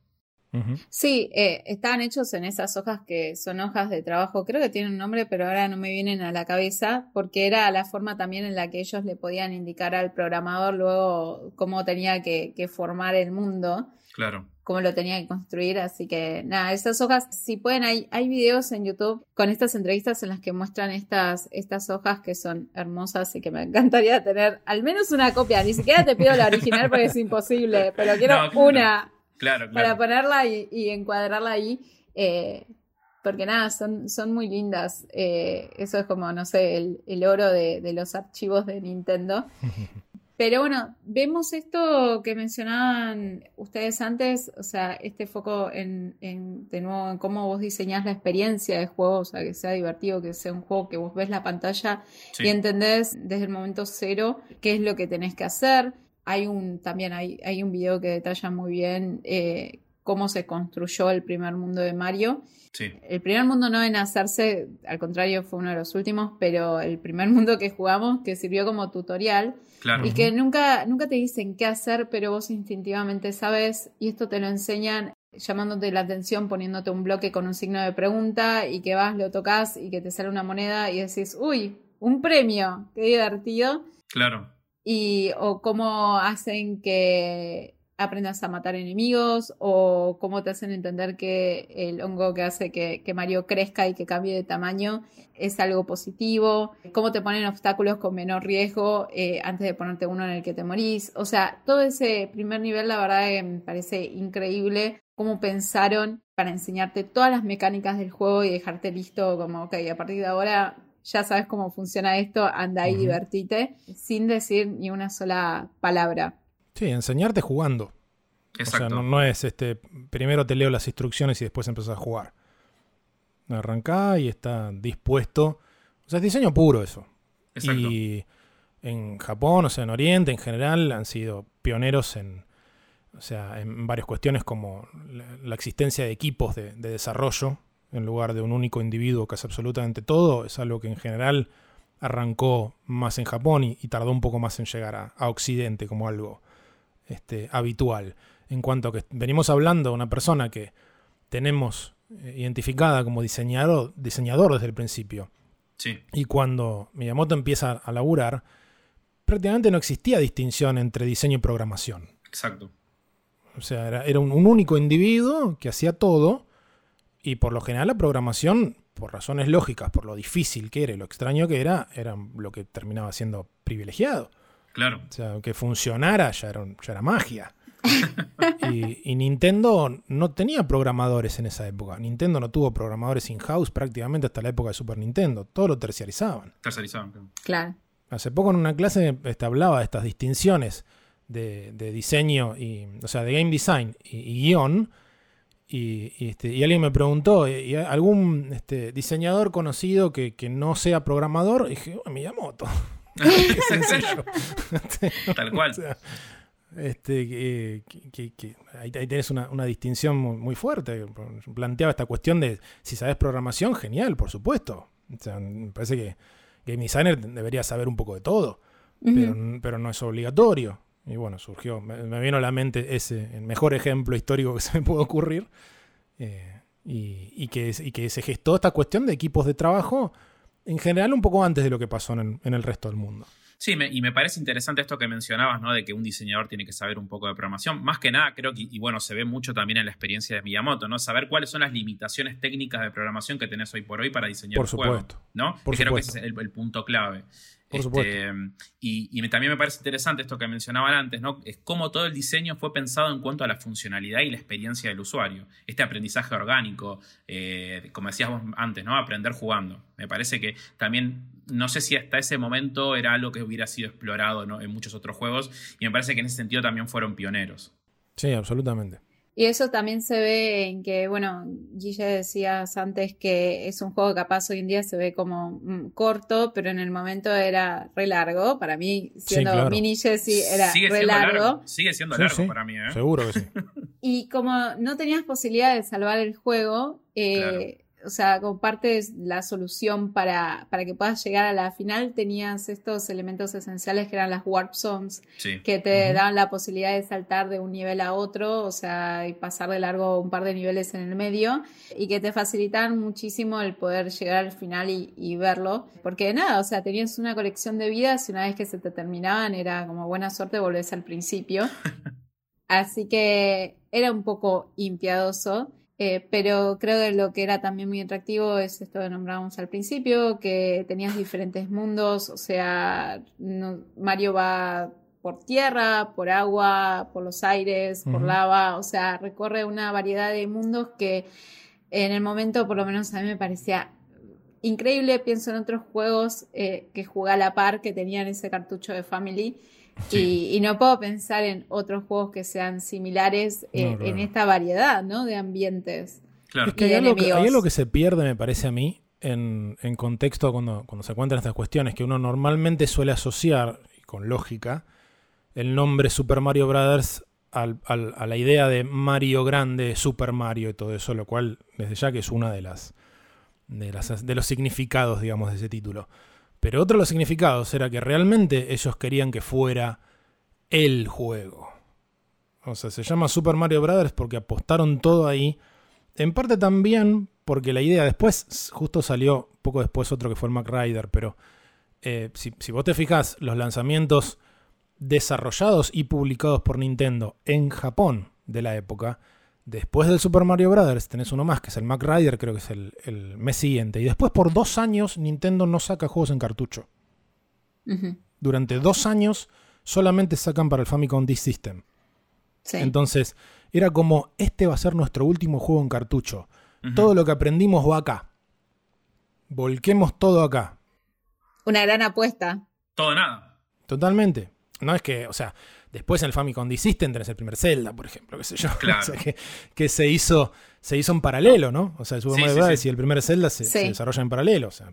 Sí, eh, estaban hechos en esas hojas que son hojas de trabajo, creo que tienen un nombre, pero ahora no me vienen a la cabeza, porque era la forma también en la que ellos le podían indicar al programador luego cómo tenía que, que formar el mundo, Claro. cómo lo tenía que construir, así que nada, esas hojas, si pueden, hay, hay videos en YouTube con estas entrevistas en las que muestran estas, estas hojas que son hermosas y que me encantaría tener al menos una copia, ni siquiera te pido la original porque es imposible, pero quiero No, una Claro, para ponerla y, y encuadrarla ahí. eh, porque nada, son, son muy lindas. eh, eso es como, no sé, el, el oro de, de los archivos de Nintendo. Pero bueno, vemos esto que mencionaban ustedes antes, o sea, este foco en, en, de nuevo, en cómo vos diseñás la experiencia de juego, o sea, que sea divertido, que sea un juego que vos ves la pantalla Sí. y entendés desde el momento cero qué es lo que tenés que hacer. Hay un, también hay, hay un video que detalla muy bien eh, cómo se construyó el primer mundo de Mario. Sí. El primer mundo no en hacerse, al contrario, fue uno de los últimos, pero el primer mundo que jugamos, que sirvió como tutorial, Claro. y que nunca, nunca te dicen qué hacer, pero vos instintivamente sabes, y esto te lo enseñan llamándote la atención, poniéndote un bloque con un signo de pregunta, y que vas, lo tocas y que te sale una moneda y decís, uy, un premio, qué divertido. Claro. Y, o cómo hacen que aprendas a matar enemigos, o cómo te hacen entender que el hongo que hace que, que Mario crezca y que cambie de tamaño es algo positivo, cómo te ponen obstáculos con menor riesgo eh, antes de ponerte uno en el que te morís. O sea, todo ese primer nivel, la verdad que me parece increíble cómo pensaron para enseñarte todas las mecánicas del juego y dejarte listo como, ok, a partir de ahora ya sabes cómo funciona esto, anda ahí, Ujú. divertite, sin decir ni una sola palabra. Sí, enseñarte jugando. Exacto. O sea, no, no es este. Primero te leo las instrucciones y después empezás a jugar. Arrancá y está dispuesto. O sea, es diseño puro eso. Exacto. Y en Japón, o sea, en Oriente en general, han sido pioneros en, o sea, en varias cuestiones como la, la existencia de equipos de, de desarrollo en lugar de un único individuo que hace absolutamente todo. Es algo que en general arrancó más en Japón y, tardó un poco más en llegar a, Occidente como algo este, habitual. En cuanto a que venimos hablando de una persona que tenemos eh, identificada como diseñador, diseñador desde el principio. Sí. Y cuando Miyamoto empieza a laburar, prácticamente no existía distinción entre diseño y programación. Exacto. O sea, era, un, único individuo que hacía todo y por lo general la programación, por razones lógicas, por lo difícil que era y lo extraño que era, era lo que terminaba siendo privilegiado. Claro. O sea, que funcionara ya era, ya era magia. y, Nintendo no tenía programadores en esa época. Nintendo no tuvo programadores in-house prácticamente hasta la época de Super Nintendo. Todo lo terciarizaban. Terciarizaban, claro. Hace poco en una clase este, hablaba de estas distinciones de, diseño, y, o sea, de game design y, guion. Y, este, y, alguien me preguntó, ¿y ¿algún este, diseñador conocido que, no sea programador? Y dije, oh, Miyamoto. Qué sencillo. Tal cual. este, que, ahí, tenés una, distinción muy, fuerte. Planteaba esta cuestión de si sabes programación, genial, por supuesto. O sea, me parece que game designer debería saber un poco de todo, pero, no es obligatorio. Y bueno, surgió, me, vino a la mente ese, el mejor ejemplo histórico que se me pudo ocurrir. Eh, y, que, que, se gestó esta cuestión de equipos de trabajo en general un poco antes de lo que pasó en el resto del mundo. Sí, y me parece interesante esto que mencionabas, ¿no? De que un diseñador tiene que saber un poco de programación. Más que nada, creo que, y bueno, se ve mucho también en la experiencia de Miyamoto, ¿no? Saber cuáles son las limitaciones técnicas de programación que tenés hoy por hoy para diseñar por un juego, ¿no? Por creo que ese es el, punto clave. Por supuesto. Este, y, también me parece interesante esto que mencionaban antes, ¿no? Es cómo todo el diseño fue pensado en cuanto a la funcionalidad y la experiencia del usuario. Este aprendizaje orgánico, eh, como decías antes, ¿no? Aprender jugando. Me parece que también, no sé si hasta ese momento era algo que hubiera sido explorado en muchos otros juegos, y me parece que en ese sentido también fueron pioneros. Sí, absolutamente. Y eso también se ve en que, bueno, Guille decías antes que es un juego que capaz hoy en día se ve como mm, corto, pero en el momento era re largo. Para mí, siendo mini Jessie, era re largo. Sigue siendo largo para mí, ¿eh? Seguro que sí. y como no tenías posibilidad de salvar el juego, eh, o sea, como parte de la solución para, para, que puedas llegar a la final, tenías estos elementos esenciales que eran las warp zones, que te daban la posibilidad de saltar de un nivel a otro, o sea, y pasar de largo un par de niveles en el medio, y que te facilitan muchísimo el poder llegar al final y, verlo, porque nada, o sea, tenías una colección de vidas y una vez que se te terminaban era como buena suerte volvés al principio. Así que era un poco impiadoso. Eh, pero creo que lo que era también muy atractivo es esto que nombrábamos al principio, que tenías diferentes mundos, o sea, Mario va por tierra, por agua, por los aires, por lava, o sea, recorre una variedad de mundos que en el momento, por lo menos a mí me parecía increíble, pienso en otros juegos eh, que jugué a la par que tenían ese cartucho de Family y, no puedo pensar en otros juegos que sean similares eh, en esta variedad ¿no? de ambientes. Es que hay algo que, que se pierde, me parece a mí, en, contexto cuando, cuando se encuentran estas cuestiones, que uno normalmente suele asociar, con lógica, el nombre Super Mario Brothers al, a la idea de Mario grande, Super Mario y todo eso, lo cual desde ya que es una de las de, las, de los significados, digamos, de ese título. Pero otro de los significados era que realmente ellos querían que fuera el juego. O sea, se llama Super Mario Brothers porque apostaron todo ahí. En parte también porque la idea después, justo salió poco después otro que fue el Mac Rider, pero eh, si, si vos te fijas, los lanzamientos desarrollados y publicados por Nintendo en Japón de la época Después del Super Mario Brothers tenés uno más, que es el Mac Rider, creo que es el, mes siguiente. Y después por dos años Nintendo no saca juegos en cartucho. Durante dos años solamente sacan para el Famicom Disk System. Entonces, era como, este va a ser nuestro último juego en cartucho. Todo lo que aprendimos va acá. Volquemos todo acá. Una gran apuesta. Todo nada. Totalmente. No es que, o sea, Después en el Famicom D System tenés el primer Zelda, por ejemplo, qué sé yo. que, se hizo se hizo en paralelo, ¿no? O sea, el Super Mario Bros. y el primer Zelda se, desarrollan en paralelo. O sea,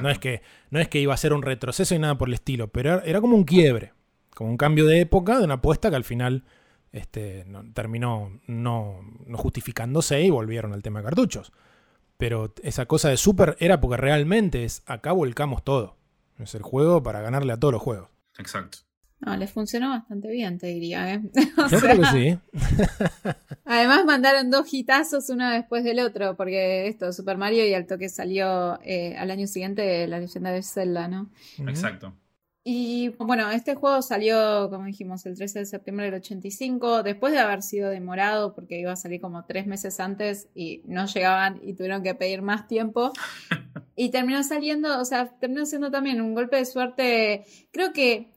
no es, que, no es que iba a ser un retroceso y nada por el estilo, pero era, como un quiebre, como un cambio de época de una apuesta que al final este, terminó no, no justificándose y volvieron al tema de cartuchos. Pero esa cosa de Super era porque realmente es acá volcamos todo. Es el juego para ganarle a todos los juegos. Exacto. No, les funcionó bastante bien, te diría. ¿eh? Yo creo que sí. Además mandaron dos hitazos uno después del otro, porque esto, Super Mario y al toque salió eh, al año siguiente la leyenda de Zelda, ¿no? Exacto. Y bueno, este juego salió, como dijimos, el 13 de septiembre del 85, después de haber sido demorado, porque iba a salir como tres meses antes y no llegaban y tuvieron que pedir más tiempo. y terminó saliendo, o sea, terminó siendo también un golpe de suerte. Creo que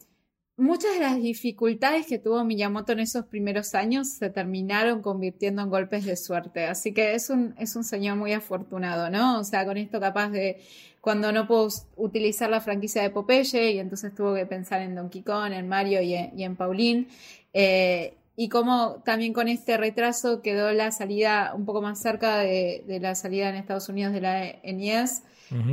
muchas de las dificultades que tuvo Miyamoto en esos primeros años se terminaron convirtiendo en golpes de suerte. Así que es un, es un señor muy afortunado, ¿no? O sea, con esto capaz de cuando no pudo utilizar la franquicia de Popeye y entonces tuvo que pensar en Donkey Kong, en Mario y en, Pauline. Eh, y como también con este retraso quedó la salida un poco más cerca de, la salida en Estados Unidos de la NES.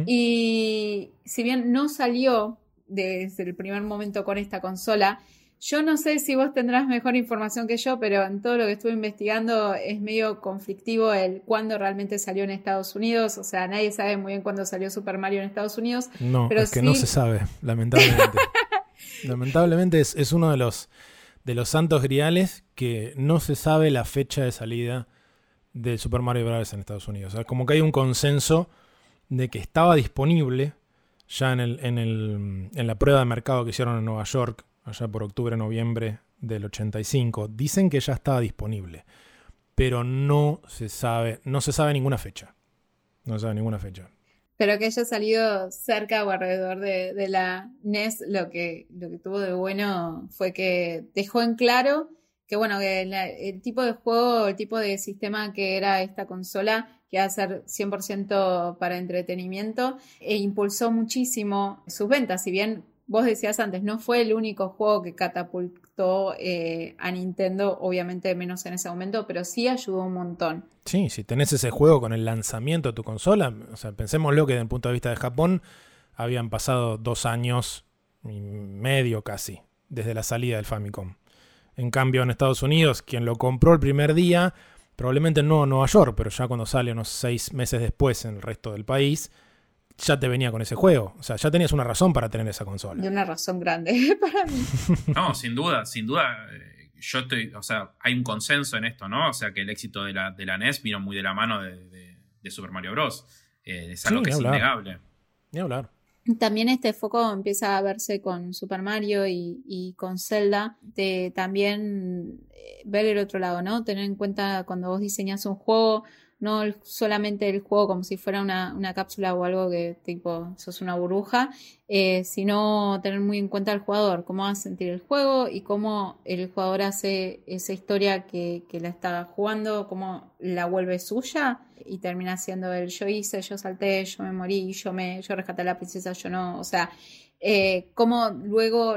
Y si bien no salió desde el primer momento con esta consola. Yo no sé si vos tendrás mejor información que yo, pero en todo lo que estuve investigando es medio conflictivo el cuándo realmente salió en Estados Unidos. O sea, nadie sabe muy bien cuándo salió Super Mario en Estados Unidos. No, es que no se sabe, lamentablemente. lamentablemente es, uno de los, de los santos griales que no se sabe la fecha de salida del Super Mario Bros. en Estados Unidos. O sea, como que hay un consenso de que estaba disponible ya en, el, en, el, en la prueba de mercado que hicieron en Nueva York, allá por octubre, noviembre del 85, dicen que ya estaba disponible, pero no se sabe, no se sabe ninguna fecha. No se sabe ninguna fecha. Pero que haya salido cerca o alrededor de, la NES, lo que, lo que tuvo de bueno fue que dejó en claro que bueno, que el tipo de juego, el tipo de sistema que era esta consola que va a ser 100% para entretenimiento, e impulsó muchísimo sus ventas. Si bien vos decías antes, no fue el único juego que catapultó eh, a Nintendo, obviamente menos en ese momento, pero sí ayudó un montón. Sí, si tenés ese juego con el lanzamiento de tu consola, o sea, pensémoslo que desde el punto de vista de Japón habían pasado dos años y medio casi desde la salida del Famicom. En cambio, en Estados Unidos, quien lo compró el primer día probablemente no en Nueva York, pero ya cuando sale unos seis meses después en el resto del país, ya te venía con ese juego. O sea, ya tenías una razón para tener esa consola. Y una razón grande para mí. No, sin duda, sin duda. Eh, yo estoy, o sea, hay un consenso en esto, ¿no? O sea, que el éxito de la, de la NES vino muy de la mano de, Super Mario Bros. Eh, es algo que es innegable. Ni hablar. También este foco empieza a verse con Super Mario y, con Zelda, de también eh, ver el otro lado, ¿no? Tener en cuenta cuando vos diseñas un juego, no solamente el juego como si fuera una, cápsula o algo que tipo sos una burbuja, eh, sino tener muy en cuenta al jugador, cómo va a sentir el juego y cómo el jugador hace esa historia que, que la está jugando, cómo la vuelve suya y termina siendo el yo hice, yo salté, yo me morí, yo me, yo rescaté a la princesa, yo no, o sea, eh, cómo luego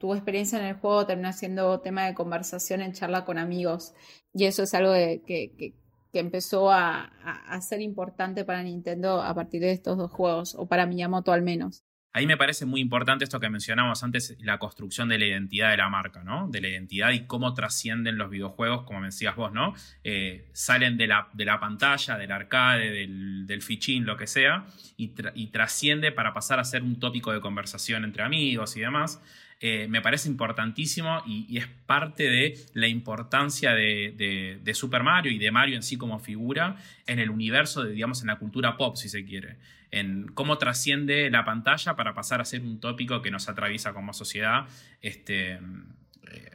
tu, experiencia en el juego termina siendo tema de conversación en charla con amigos. Y eso es algo que, empezó a, a, ser importante para Nintendo a partir de estos dos juegos, o para Miyamoto al menos. Ahí me parece muy importante esto que mencionamos antes, la construcción de la identidad de la marca, ¿no? De la identidad y cómo trascienden los videojuegos, como decías vos, ¿no? Eh, salen de la, de la, pantalla, del arcade, del, fichín, lo que sea, y, trasciende para pasar a ser un tópico de conversación entre amigos y demás. Eh, me parece importantísimo y, es parte de la importancia de, de, Super Mario y de Mario en sí como figura en el universo, de, digamos, en la cultura pop, si se quiere en cómo trasciende la pantalla para pasar a ser un tópico que nos atraviesa como sociedad. Este, eh,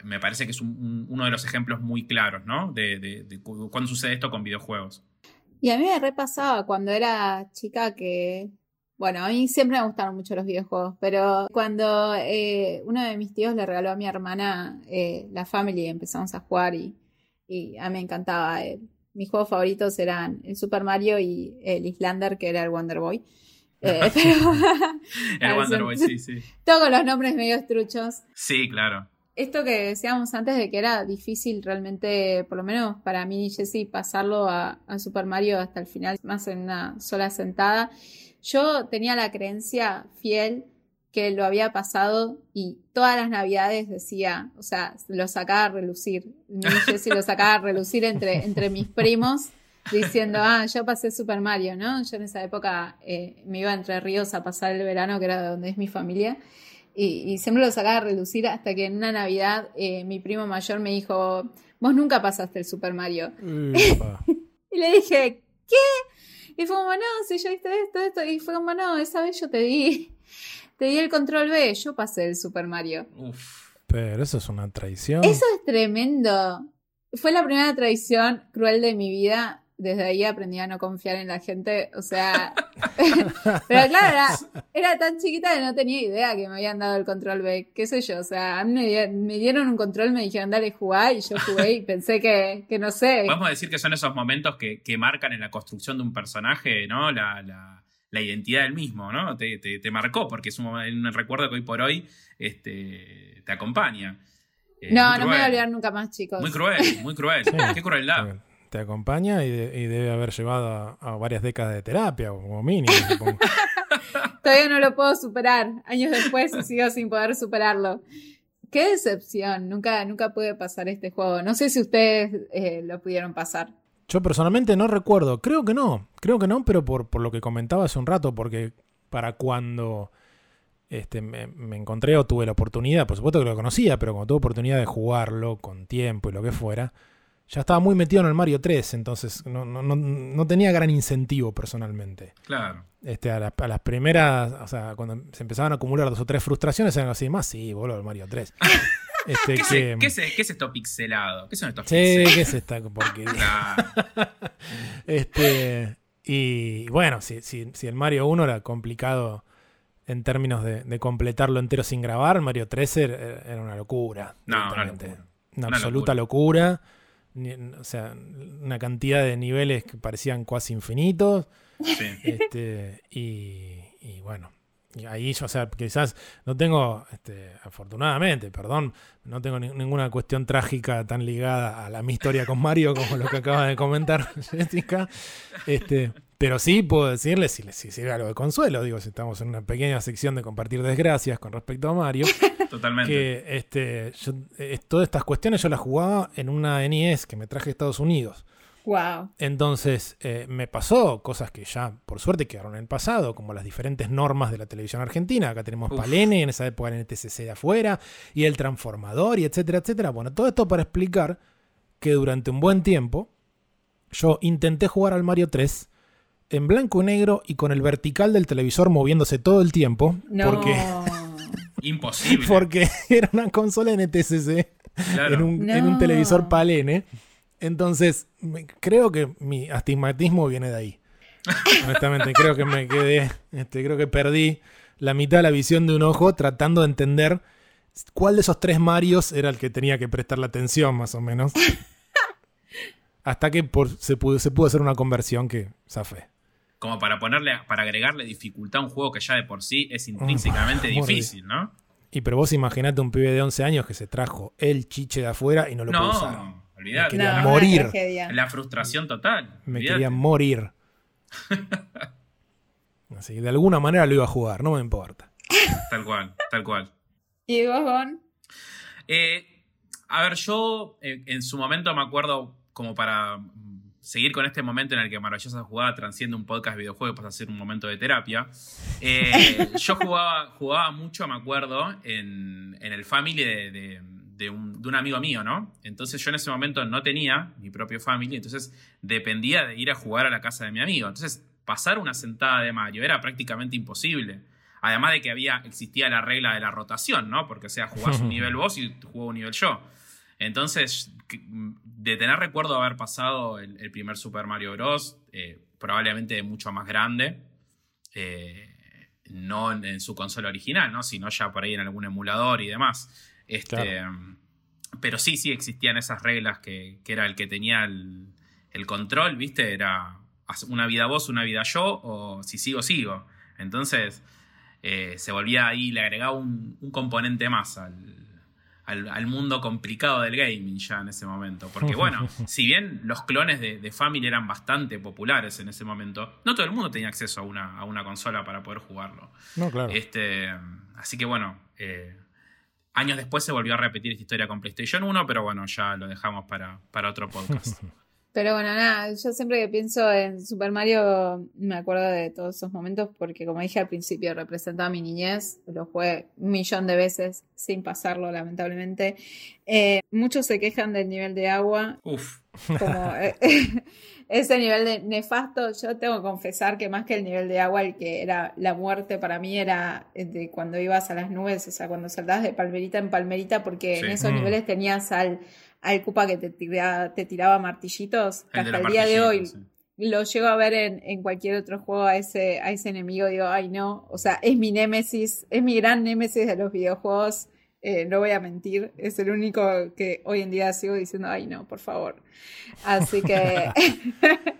me parece que es uno de los ejemplos muy claros, ¿no? De, de, cuando sucede esto con videojuegos. Y a mí me repasaba cuando era chica que, bueno, a mí siempre me gustaron mucho los videojuegos, pero cuando eh, uno de mis tíos le regaló a mi hermana eh, la Family empezamos a jugar y, y a mí me encantaba mis juegos favoritos eran el Super Mario y el Islander, que era el Wonder Boy. Eh, el Wonder Boy, sí, sí. Todos los nombres medio estruchos. Sí, claro. Esto que decíamos antes de que era difícil realmente, por lo menos para mí y Jesse, pasarlo a, a Super Mario hasta el final, más en una sola sentada. Yo tenía la creencia fiel que lo había pasado y todas las navidades decía, o sea, lo sacaba a relucir. si lo sacaba a relucir entre, entre mis primos. diciendo, ah, yo pasé Super Mario, ¿no? Yo en esa época eh, me iba a Entre Ríos a pasar el verano, que era de donde es mi familia, y, siempre lo sacaba a reducir hasta que en una Navidad eh, mi primo mayor me dijo, vos nunca pasaste el Super Mario. y le dije, ¿qué? Y fue como, no, si yo hice esto, esto, y fue como, no, esa vez yo te di, te di el control B, yo pasé el Super Mario. Pero eso es una traición. Eso es tremendo. Fue la primera traición cruel de mi vida desde ahí aprendí a no confiar en la gente, o sea, pero claro, era, tan chiquita que no tenía idea que me habían dado el control B, qué sé yo, o sea, a mí me, dieron un control, me dijeron dale jugar y yo jugué y pensé que, que no sé. Podemos decir que son esos momentos que, marcan en la construcción de un personaje, ¿no? La, identidad del mismo, ¿no? Te, te, marcó porque es un, recuerdo que hoy por hoy este, te acompaña. Eh, no, no me voy a olvidar nunca más, chicos. Muy cruel, muy cruel. Qué crueldad te acompaña y, debe haber llevado a, varias décadas de terapia, como mínimo. Todavía no lo puedo superar. Años después y sigo sin poder superarlo. Qué decepción. Nunca, nunca pude pasar este juego. No sé si ustedes eh, lo pudieron pasar. Yo personalmente no recuerdo. Creo que no. Creo que no, pero por, por lo que comentaba hace un rato, porque para cuando este, me, me, encontré o tuve la oportunidad, por supuesto que lo conocía, pero cuando tuve oportunidad de jugarlo con tiempo y lo que fuera, ya estaba muy metido en el Mario 3, entonces no, tenía gran incentivo personalmente. Claro. Este, a, las primeras, o sea, cuando se empezaban a acumular dos o tres frustraciones, eran así, más sí, boludo, el Mario 3. Este, ¿Qué, es, ¿Qué, es, esto pixelado? ¿Qué son estos sí, ¿qué es esta porquería? este, y bueno, si, si, si, el Mario 1 era complicado en términos de, completarlo entero sin grabar, Mario 3 era, una locura. No, una, una, absoluta locura o sea, una cantidad de niveles que parecían casi infinitos. Este, y, bueno, ahí yo, o sea, quizás no tengo, este, afortunadamente, perdón, no tengo ninguna cuestión trágica tan ligada a la mi historia con Mario como lo que acaba de comentar Jessica. Este, pero sí puedo decirles, si les sirve algo de consuelo, digo, si estamos en una pequeña sección de compartir desgracias con respecto a Mario. Totalmente. Que este, todas estas cuestiones yo las jugaba en una NES que me traje de Estados Unidos. Wow. Entonces eh, me pasó cosas que ya por suerte quedaron en el pasado, como las diferentes normas de la televisión argentina. Acá tenemos Palene, en esa época en el TCC de afuera, y el transformador, y etcétera, etcétera. Bueno, todo esto para explicar que durante un buen tiempo yo intenté jugar al Mario 3 en blanco y negro y con el vertical del televisor moviéndose todo el tiempo. No. Porque, Imposible. Porque era una consola NTSC en, un, en un televisor palene. Entonces, creo que mi astigmatismo viene de ahí. Honestamente, creo que me quedé, este, creo que perdí la mitad de la visión de un ojo tratando de entender cuál de esos tres Marios era el que tenía que prestar la atención, más o menos. Hasta que por, se, pudo, se pudo hacer una conversión que zafé como para ponerle, para agregarle dificultad a un juego que ya de por sí es intrínsecamente difícil, ¿no? Y pero vos imaginate un pibe de 11 años que se trajo el chiche de afuera y no lo pudo usar. Olvidate. Me quería morir. La frustración total. Me quería morir. Así que de alguna manera lo iba a jugar, no me importa. Tal cual, tal cual. ¿Y vos, Gon? Eh, a ver, yo eh, en su momento me acuerdo como para seguir con este momento en el que Maravillosa Jugada transciende un podcast de videojuegos pasa a ser un momento de terapia. Eh, yo jugaba, jugaba mucho, me acuerdo, en, el family de, un, amigo mío, ¿no? Entonces yo en ese momento no tenía mi propio family, entonces dependía de ir a jugar a la casa de mi amigo. Entonces pasar una sentada de Mario era prácticamente imposible. Además de que había, existía la regla de la rotación, ¿no? Porque, o sea, jugás un nivel vos y jugó un nivel yo. Entonces, de tener recuerdo de haber pasado el, primer Super Mario Bros., eh, probablemente mucho más grande, eh, no en, su consola original, ¿no? sino ya por ahí en algún emulador y demás. Este, Pero sí, sí existían esas reglas que, era el que tenía el, control, ¿viste? Era una vida vos, una vida yo, o si sigo, sigo. Entonces, eh, se volvía ahí, le agregaba un componente más al, al, mundo complicado del gaming ya en ese momento. Porque bueno, si bien los clones de, Family eran bastante populares en ese momento, no todo el mundo tenía acceso a una, a una consola para poder jugarlo. No, claro. Este, así que bueno, eh, años después se volvió a repetir esta historia con PlayStation 1, pero bueno, ya lo dejamos para, para otro podcast. Pero bueno, nada, yo siempre que pienso en Super Mario me acuerdo de todos esos momentos porque como dije al principio representaba mi niñez, lo jugué un millón de veces sin pasarlo lamentablemente. Eh, muchos se quejan del nivel de agua. Uf. Como, eh, ese nivel de nefasto, yo tengo que confesar que más que el nivel de agua, el que era la muerte para mí era de cuando ibas a las nubes, o sea, cuando saltabas de palmerita en palmerita, porque en esos Mm. niveles tenías al, al Koopa que te tiraba, te tiraba martillitos. que El de hasta el día de hoy sí. lo llego a ver en, en cualquier otro juego a ese, a ese enemigo, digo, ay no, o sea, es mi némesis, es mi gran némesis de los videojuegos, eh, no voy a mentir, es el único que hoy en día sigo diciendo, ay no, por favor. Así que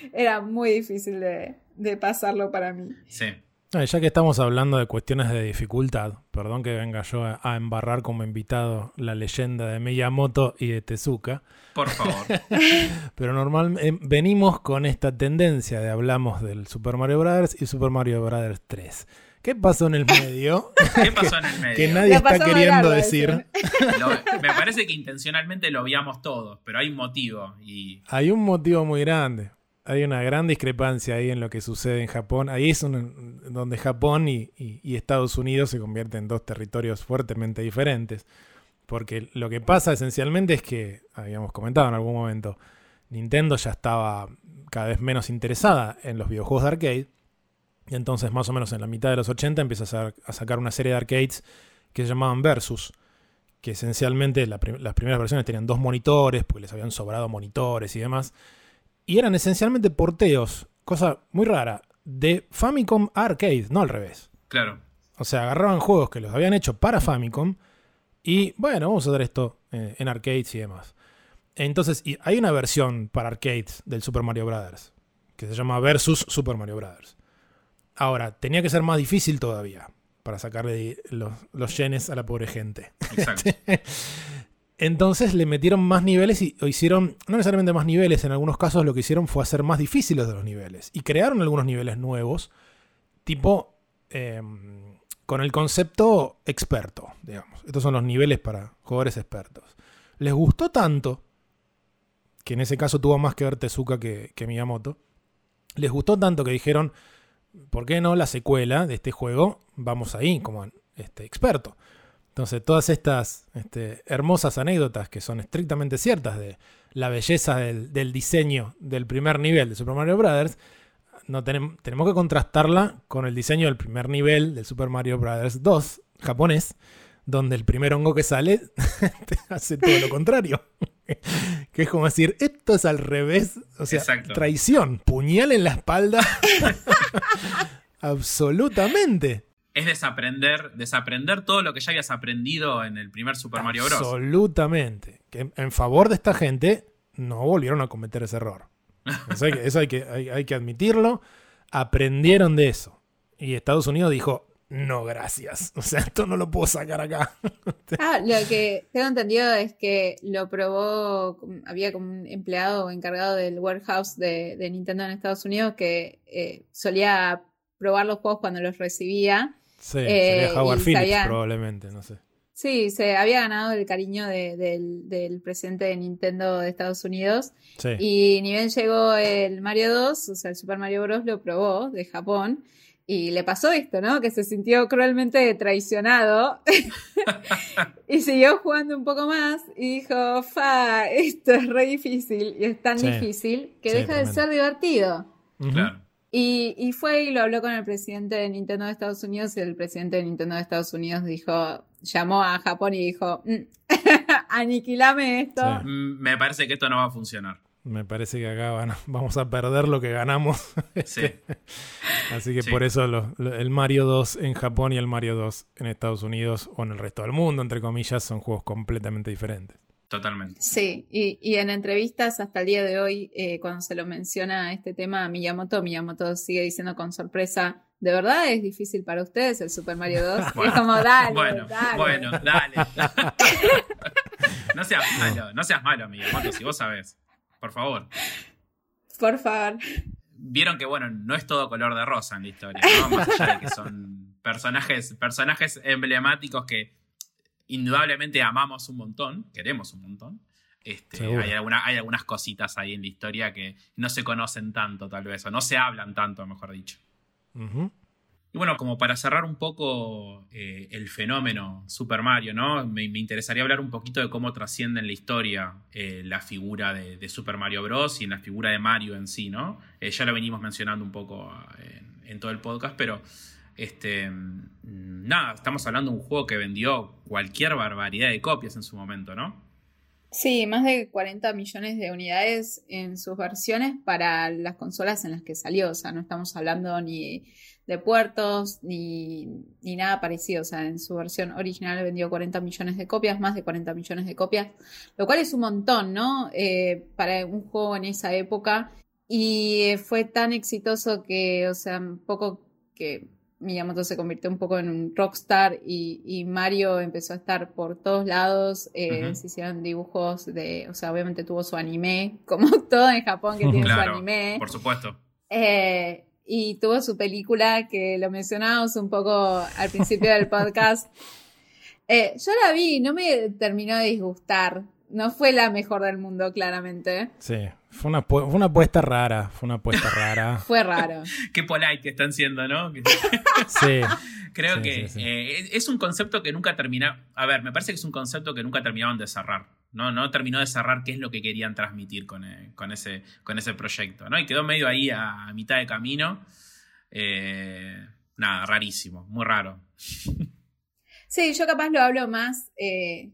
era muy difícil de, de pasarlo para mí. Sí. Ah, ya que estamos hablando de cuestiones de dificultad, perdón que venga yo a, embarrar como invitado la leyenda de Miyamoto y de Tezuka, Por favor. pero normalmente venimos con esta tendencia de hablamos del Super Mario Bros. y Super Mario Bros. 3. ¿Qué pasó en el medio? ¿Qué pasó en el medio? que nadie está queriendo largo, decir. Lo- me parece que intencionalmente lo obviamos todos, pero hay un motivo. Y Hay un motivo muy grande. Hay una gran discrepancia ahí en lo que sucede en Japón. Ahí es donde Japón y, Estados Unidos se convierten en dos territorios fuertemente diferentes. Porque lo que pasa esencialmente es que, habíamos comentado en algún momento, Nintendo ya estaba cada vez menos interesada en los videojuegos de arcade. Y entonces, más o menos en la mitad de los 80, empieza a, sa- a sacar una serie de arcades que se llamaban Versus. Que esencialmente las primeras versiones tenían dos monitores, porque les habían sobrado monitores y demás. Y eran esencialmente porteos, cosa muy rara, de Famicom Arcade, no al revés. claro, O sea, agarraban juegos que los habían hecho para Famicom y, bueno, vamos a hacer esto eh, en arcades y demás. Entonces, y hay una versión para arcades del Super Mario Bros. que se llama Versus Super Mario Bros. Ahora, tenía que ser más difícil todavía para sacarle los, los yenes a la pobre gente. exacto. Entonces le metieron más niveles y o hicieron, no necesariamente más niveles, en algunos casos lo que hicieron fue hacer más difíciles de los niveles. Y crearon algunos niveles nuevos, tipo eh, con el concepto experto, digamos. Estos son los niveles para jugadores expertos. Les gustó tanto, que en ese caso tuvo más que ver Tezuka que, que Miyamoto, les gustó tanto que dijeron, ¿por qué no la secuela de este juego? Vamos ahí como este, experto. Entonces, todas estas este, hermosas anécdotas que son estrictamente ciertas de la belleza del, del diseño del primer nivel de Super Mario Bros., no tenem- tenemos que contrastarla con el diseño del primer nivel de Super Mario Bros. 2 japonés, donde el primer hongo que sale te hace todo lo contrario. que es como decir, esto es al revés, o sea, Exacto. traición, puñal en la espalda. Absolutamente. Es desaprender, desaprender todo lo que ya habías aprendido en el primer Super Mario Bros. Absolutamente. Que en- favor de esta gente no volvieron a cometer ese error. Eso hay que, eso hay que, hay- hay que admitirlo. Aprendieron de eso. Y Estados Unidos dijo, no, gracias. O sea, esto no lo puedo sacar acá. Ah, lo que tengo entendido es que lo probó, había como un empleado encargado del warehouse de, de Nintendo en Estados Unidos que eh, solía probar los juegos cuando los recibía. Sí, Eh, sería Howard y Phillips sabía- probablemente, no sé. Sí, se había ganado el cariño de- del, del presidente de Nintendo de Estados Unidos. Sí. Y ni bien llegó el Mario 2, o sea, el Super Mario Bros. lo probó de Japón. Y le pasó esto, ¿no? Que se sintió cruelmente traicionado. y siguió jugando un poco más y dijo, fa, esto es re difícil. Y es tan Sí. difícil que Sí, deja de ser divertido. Claro. Y, y fue y lo habló con el presidente de Nintendo de Estados Unidos y el presidente de Nintendo de Estados Unidos dijo, llamó a Japón y dijo, "Mm, aniquilame esto. Sí. Mm, Me parece que esto no va a funcionar. Me parece que acá van a- vamos a perder lo que ganamos. Sí. Así que Sí. por eso lo- lo- el Mario 2 en Japón y el Mario 2 en Estados Unidos o en el resto del mundo, entre comillas, son juegos completamente diferentes. Totalmente. Sí, y, y en entrevistas hasta el día de hoy, eh, cuando se lo menciona este tema a Miyamoto, Miyamoto sigue diciendo con sorpresa, ¿de verdad es difícil para ustedes el Super Mario 2? Y es como, dale, Bueno, dale. bueno, dale. no seas malo, no seas malo, Miyamoto, si vos sabés. Por favor. Por favor. Vieron que, bueno, no es todo color de rosa en la historia, ¿no? Más allá de que son personajes, personajes emblemáticos que indudablemente amamos un montón, queremos un montón. Este, hay, hay algunas cositas ahí en la historia que no se conocen tanto, tal vez, o no se hablan tanto, mejor dicho. Y bueno, como para cerrar un poco eh, el fenómeno Super Mario, ¿no? Me, interesaría hablar un poquito de cómo trasciende en la historia eh, la figura de, Super Mario Bros. y en la figura de Mario en sí, ¿no? Eh, ya lo venimos mencionando un poco en, todo el podcast, pero este, mm, nada, estamos hablando de un juego que vendió cualquier barbaridad de copias en su momento, ¿no? Sí, más de 40 millones de unidades en sus versiones para las consolas en las que salió. O sea, no estamos hablando ni de puertos ni, nada parecido. O sea, en su versión original vendió 40 millones de copias, más de 40 millones de copias, lo cual es un montón, ¿no? Eh, para un juego en esa época. Y fue tan exitoso que, o sea, poco que Miyamoto se convirtió un poco en un rockstar y, y Mario empezó a estar por todos lados. Eh, se hicieron dibujos de, o sea, obviamente tuvo su anime, como todo en Japón que tiene su anime. Por supuesto. Eh, y tuvo su película que lo mencionábamos un poco al principio del podcast. Eh, yo la vi, no me terminó de disgustar. No fue la mejor del mundo, claramente. Sí, fue una, una apuesta rara. Fue una apuesta rara. fue raro. Qué polite que están siendo, ¿no? sí. Creo que eh, es un concepto que nunca termina. A ver, me parece que es un concepto que nunca terminaron de cerrar. ¿no? No terminó de cerrar qué es lo que querían transmitir con, eh, ese, con ese proyecto, ¿no? Y quedó medio ahí a, mitad de camino. Eh, nada, rarísimo, muy raro. Sí, yo capaz lo hablo más eh,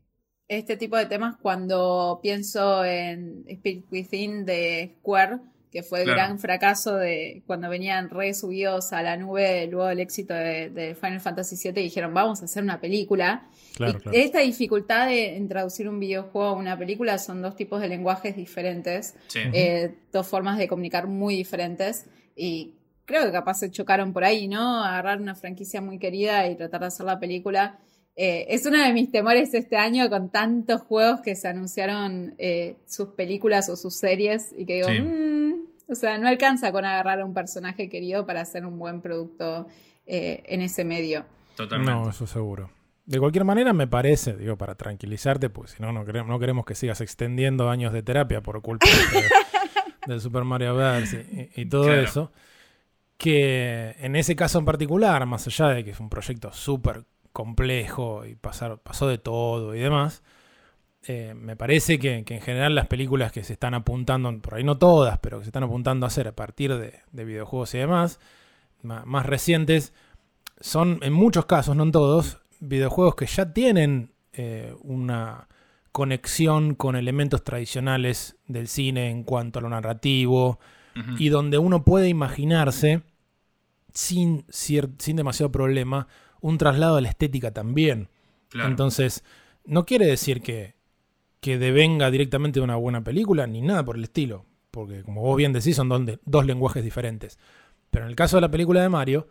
este tipo de temas cuando pienso en Spirit Within de Square que fue el gran fracaso de cuando venían re subidos a la nube luego del éxito de, Final Fantasy VII y dijeron vamos a hacer una película. y esta dificultad de, en traducir un videojuego a una película son dos tipos de lenguajes diferentes, eh, dos formas de comunicar muy diferentes y creo que capaz se chocaron por ahí, ¿no? Agarrar una franquicia muy querida y tratar de hacer la película. Eh, es uno de mis temores este año con tantos juegos que se anunciaron eh, sus películas o sus series y que digo, mm, o sea, no alcanza con agarrar a un personaje querido para hacer un buen producto eh, en ese medio. Totalmente. No, eso seguro. De cualquier manera, me parece, digo, para tranquilizarte, pues si no, no queremos, no queremos que sigas extendiendo años de terapia por culpa del Super Mario Bros. y, todo eso, que en ese caso en particular, más allá de que es un proyecto súper complejo y pasar, pasó de todo y demás, eh, me parece que, en general las películas que se están apuntando, por ahí no todas, pero que se están apuntando a hacer a partir de, videojuegos y demás, más, recientes, son en muchos casos, no en todos, videojuegos que ya tienen eh, una conexión con elementos tradicionales del cine en cuanto a lo narrativo y donde uno puede imaginarse sin, sin demasiado problema un traslado a la estética también. Entonces, no quiere decir que, que devenga directamente de una buena película, ni nada por el estilo. Porque, como vos bien decís, son dos lenguajes diferentes. Pero en el caso de la película de Mario,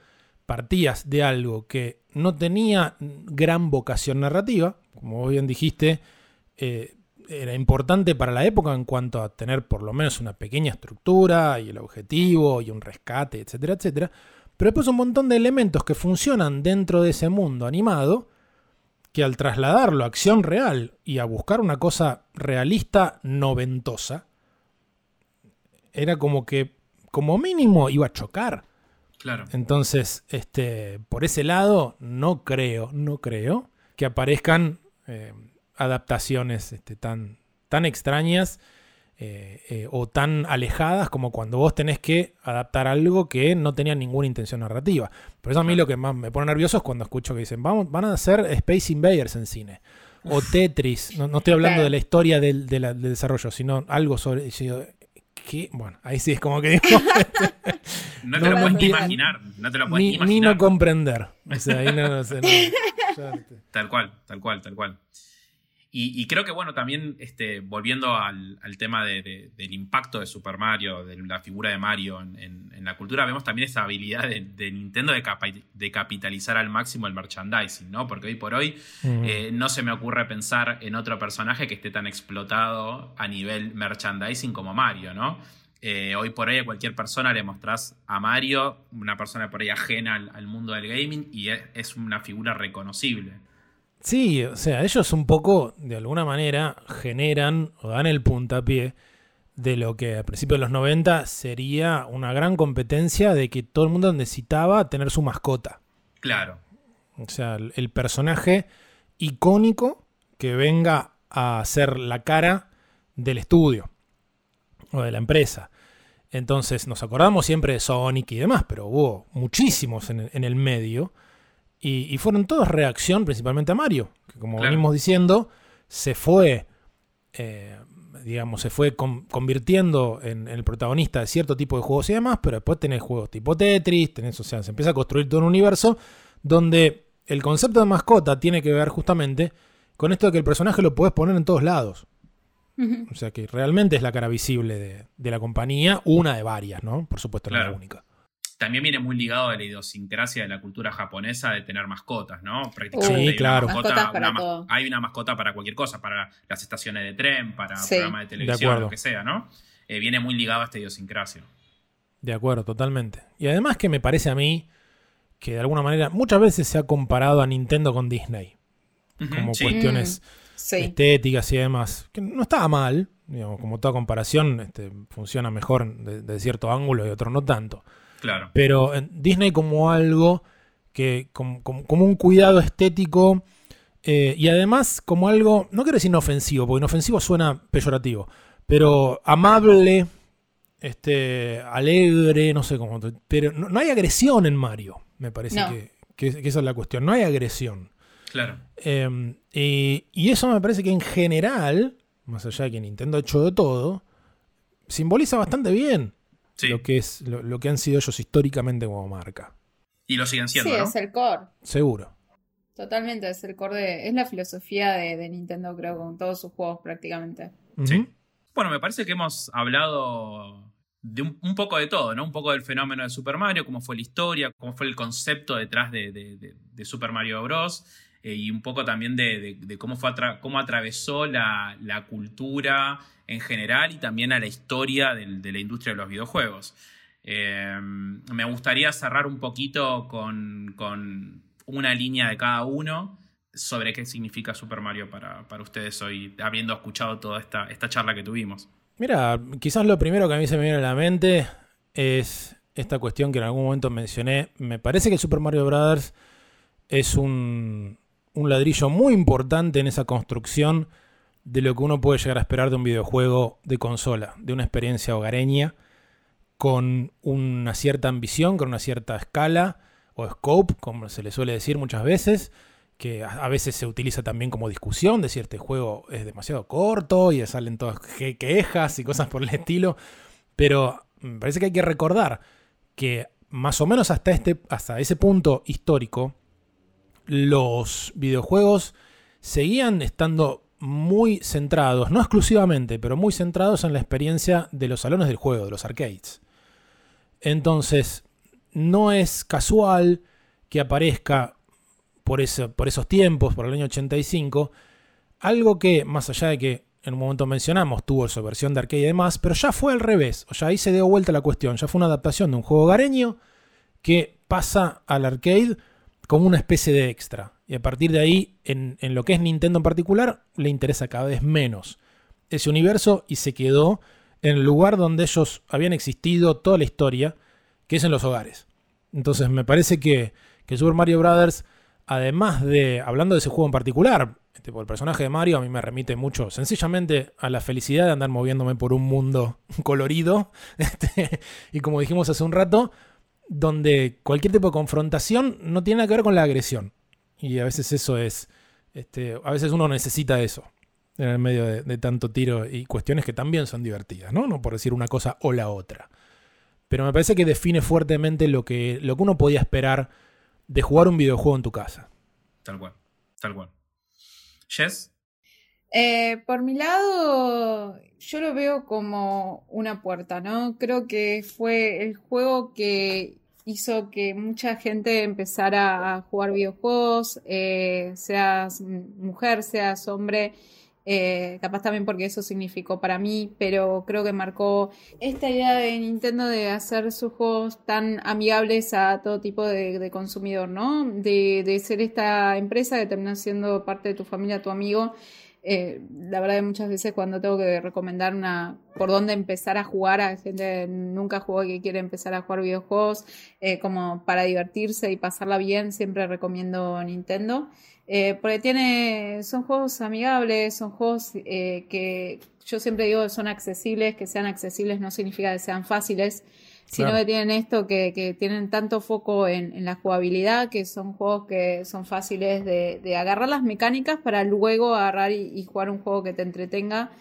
partías de algo que no tenía gran vocación narrativa, como vos bien dijiste, eh, era importante para la época en cuanto a tener por lo menos una pequeña estructura y el objetivo y un rescate, etcétera, etcétera. Pero después un montón de elementos que funcionan dentro de ese mundo animado que al trasladarlo a acción real y a buscar una cosa realista noventosa, era como que, como mínimo, iba a chocar. Claro. Entonces, este, por ese lado, no creo, no creo que aparezcan eh, adaptaciones este, tan, tan extrañas eh, eh, o tan alejadas como cuando vos tenés que adaptar algo que no tenía ninguna intención narrativa. Por eso a mí lo que más me pone nervioso es cuando escucho que dicen, Vamos, van a hacer Space Invaders en cine. O Tetris, no, estoy hablando de la historia del, desarrollo, sino algo sobre... ¿Qué? Bueno, ahí sí es como que no te lo puedes ni imaginar. No te lo puedes ni, imaginar. Ni no comprender. O sea, ahí no, sé, Tal cual, tal cual, tal cual. Y, creo que, bueno, también este, volviendo al, tema del impacto de Super Mario, de la figura de Mario en, la cultura, vemos también esa habilidad de, Nintendo de, capitalizar al máximo el merchandising, ¿no? Porque hoy por hoy eh, no se me ocurre pensar en otro personaje que esté tan explotado a nivel merchandising como Mario, ¿no? Eh, hoy por hoy a cualquier persona le mostrás a Mario, una persona por ahí ajena al, mundo del gaming, y es una figura reconocible. Sí, o sea, ellos un poco, de alguna manera, generan o dan el puntapié de lo que a principios de los 90 sería una gran competencia de que todo el mundo necesitaba tener su mascota. Claro. O sea, el, personaje icónico que venga a ser la cara del estudio o de la empresa. Entonces nos acordamos siempre de Sonic y demás, pero hubo muchísimos en el medio y, y fueron todos reacción principalmente a Mario, que como Claro. venimos diciendo, se fue, eh, digamos, se fue con- convirtiendo en, en el protagonista de cierto tipo de juegos y demás, pero después tenés juegos tipo Tetris, tenés, o sea, se empieza a construir todo un universo donde el concepto de mascota tiene que ver justamente con esto de que el personaje lo puedes poner en todos lados. O sea que realmente es la cara visible de, de la compañía, una de varias, ¿no? Por supuesto, no Claro. la única. También viene muy ligado a la idiosincrasia de la cultura japonesa de tener mascotas, ¿no? Prácticamente Sí, hay una claro. Para una mas- todo. hay una mascota para cualquier cosa, para las estaciones de tren, para Sí. programas de televisión, acuerdo. lo que sea, ¿no? Eh, viene muy ligado a esta idiosincrasia. De acuerdo, totalmente. Y además que me parece a mí que de alguna manera muchas veces se ha comparado a Nintendo con Disney, como sí. cuestiones Sí. estéticas y demás, que no estaba mal, digamos, como toda comparación, este, funciona mejor de, de cierto ángulo y otro no tanto. Claro. Pero en Disney como algo que, como, como- como un cuidado estético eh, y además como algo, no quiero decir inofensivo, porque inofensivo suena peyorativo, pero amable, este, alegre, no sé cómo, pero no, no hay agresión en Mario, me parece No. que, que- que esa es la cuestión, no hay agresión. Claro. Eh, y, y eso me parece que en general, más allá de que Nintendo ha hecho de todo, simboliza bastante bien Sí. lo que es lo, lo que han sido ellos históricamente como marca. Y lo siguen siendo, Sí, ¿no? es el core. Seguro. Totalmente, es el core de. Es la filosofía de, de Nintendo, creo, con todos sus juegos prácticamente. Sí. Bueno, me parece que hemos hablado de un, un poco de todo, ¿no? Un poco del fenómeno de Super Mario, cómo fue la historia, cómo fue el concepto detrás de, de- de- de Super Mario Bros. Eh, y un poco también de, cómo, fue cómo atravesó la, cultura en general y también a la historia de la industria de los videojuegos. Eh, me gustaría cerrar un poquito con, con una línea de cada uno sobre qué significa Super Mario para, para ustedes hoy, habiendo escuchado toda esta, esta charla que tuvimos. Mira, quizás lo primero que a mí se me viene a la mente es esta cuestión que en algún momento mencioné. Me parece que Super Mario Bros. es un, un ladrillo muy importante en esa construcción de lo que uno puede llegar a esperar de un videojuego de consola, de una experiencia hogareña, con una cierta ambición, con una cierta escala o scope, como se le suele decir muchas veces, que a veces se utiliza también como discusión, de si este juego es demasiado corto y salen todas que- quejas y cosas por el estilo, pero me parece que hay que recordar que más o menos hasta, este, hasta ese punto histórico, los videojuegos seguían estando muy centrados, no exclusivamente, pero muy centrados en la experiencia de los salones del juego, de los arcades. Entonces, no es casual que aparezca por, por esos tiempos, por el año 85, algo que, más allá de que en un momento mencionamos, tuvo su versión de arcade y demás, pero ya fue al revés, o sea, ahí se dio vuelta la cuestión, ya fue una adaptación de un juego hogareño que pasa al arcade como una especie de extra. Y a partir de ahí, en, en lo que es Nintendo en particular, le interesa cada vez menos ese universo y se quedó en el lugar donde ellos habían existido toda la historia, que es en los hogares. Entonces me parece que, que Super Mario Bros., además de, hablando de ese juego en particular, este, por el personaje de Mario a mí me remite mucho sencillamente a la felicidad de andar moviéndome por un mundo colorido, este, y como dijimos hace un rato, donde cualquier tipo de confrontación no tiene nada que ver con la agresión. Y a veces eso es, este, a veces uno necesita eso en el medio de, tanto tiro y cuestiones que también son divertidas, ¿no? No por decir una cosa o la otra. Pero me parece que define fuertemente lo que, lo que uno podía esperar de jugar un videojuego en tu casa. Tal cual, tal cual. Jess, Eh, por mi lado, yo lo veo como una puerta, ¿no? Creo que fue el juego que hizo que mucha gente empezara a jugar videojuegos, eh, seas mujer, seas hombre, Eh, capaz también porque eso significó para mí, pero creo que marcó esta idea de Nintendo de hacer sus juegos tan amigables a todo tipo de, consumidor, ¿no? De, de, ser esta empresa que termina siendo parte de tu familia, tu amigo. Eh, la verdad que muchas veces cuando tengo que recomendar una por dónde empezar a jugar a gente nunca jugó y que quiere empezar a jugar videojuegos eh, como para divertirse y pasarla bien siempre recomiendo Nintendo. Eh, porque tiene, son juegos amigables, son juegos eh, que yo siempre digo que son accesibles, que sean accesibles no significa que sean fáciles, sino que tienen esto, que, tienen tanto foco en, la jugabilidad, que son juegos que son fáciles de, agarrar las mecánicas para luego agarrar y, jugar un juego que te entretenga.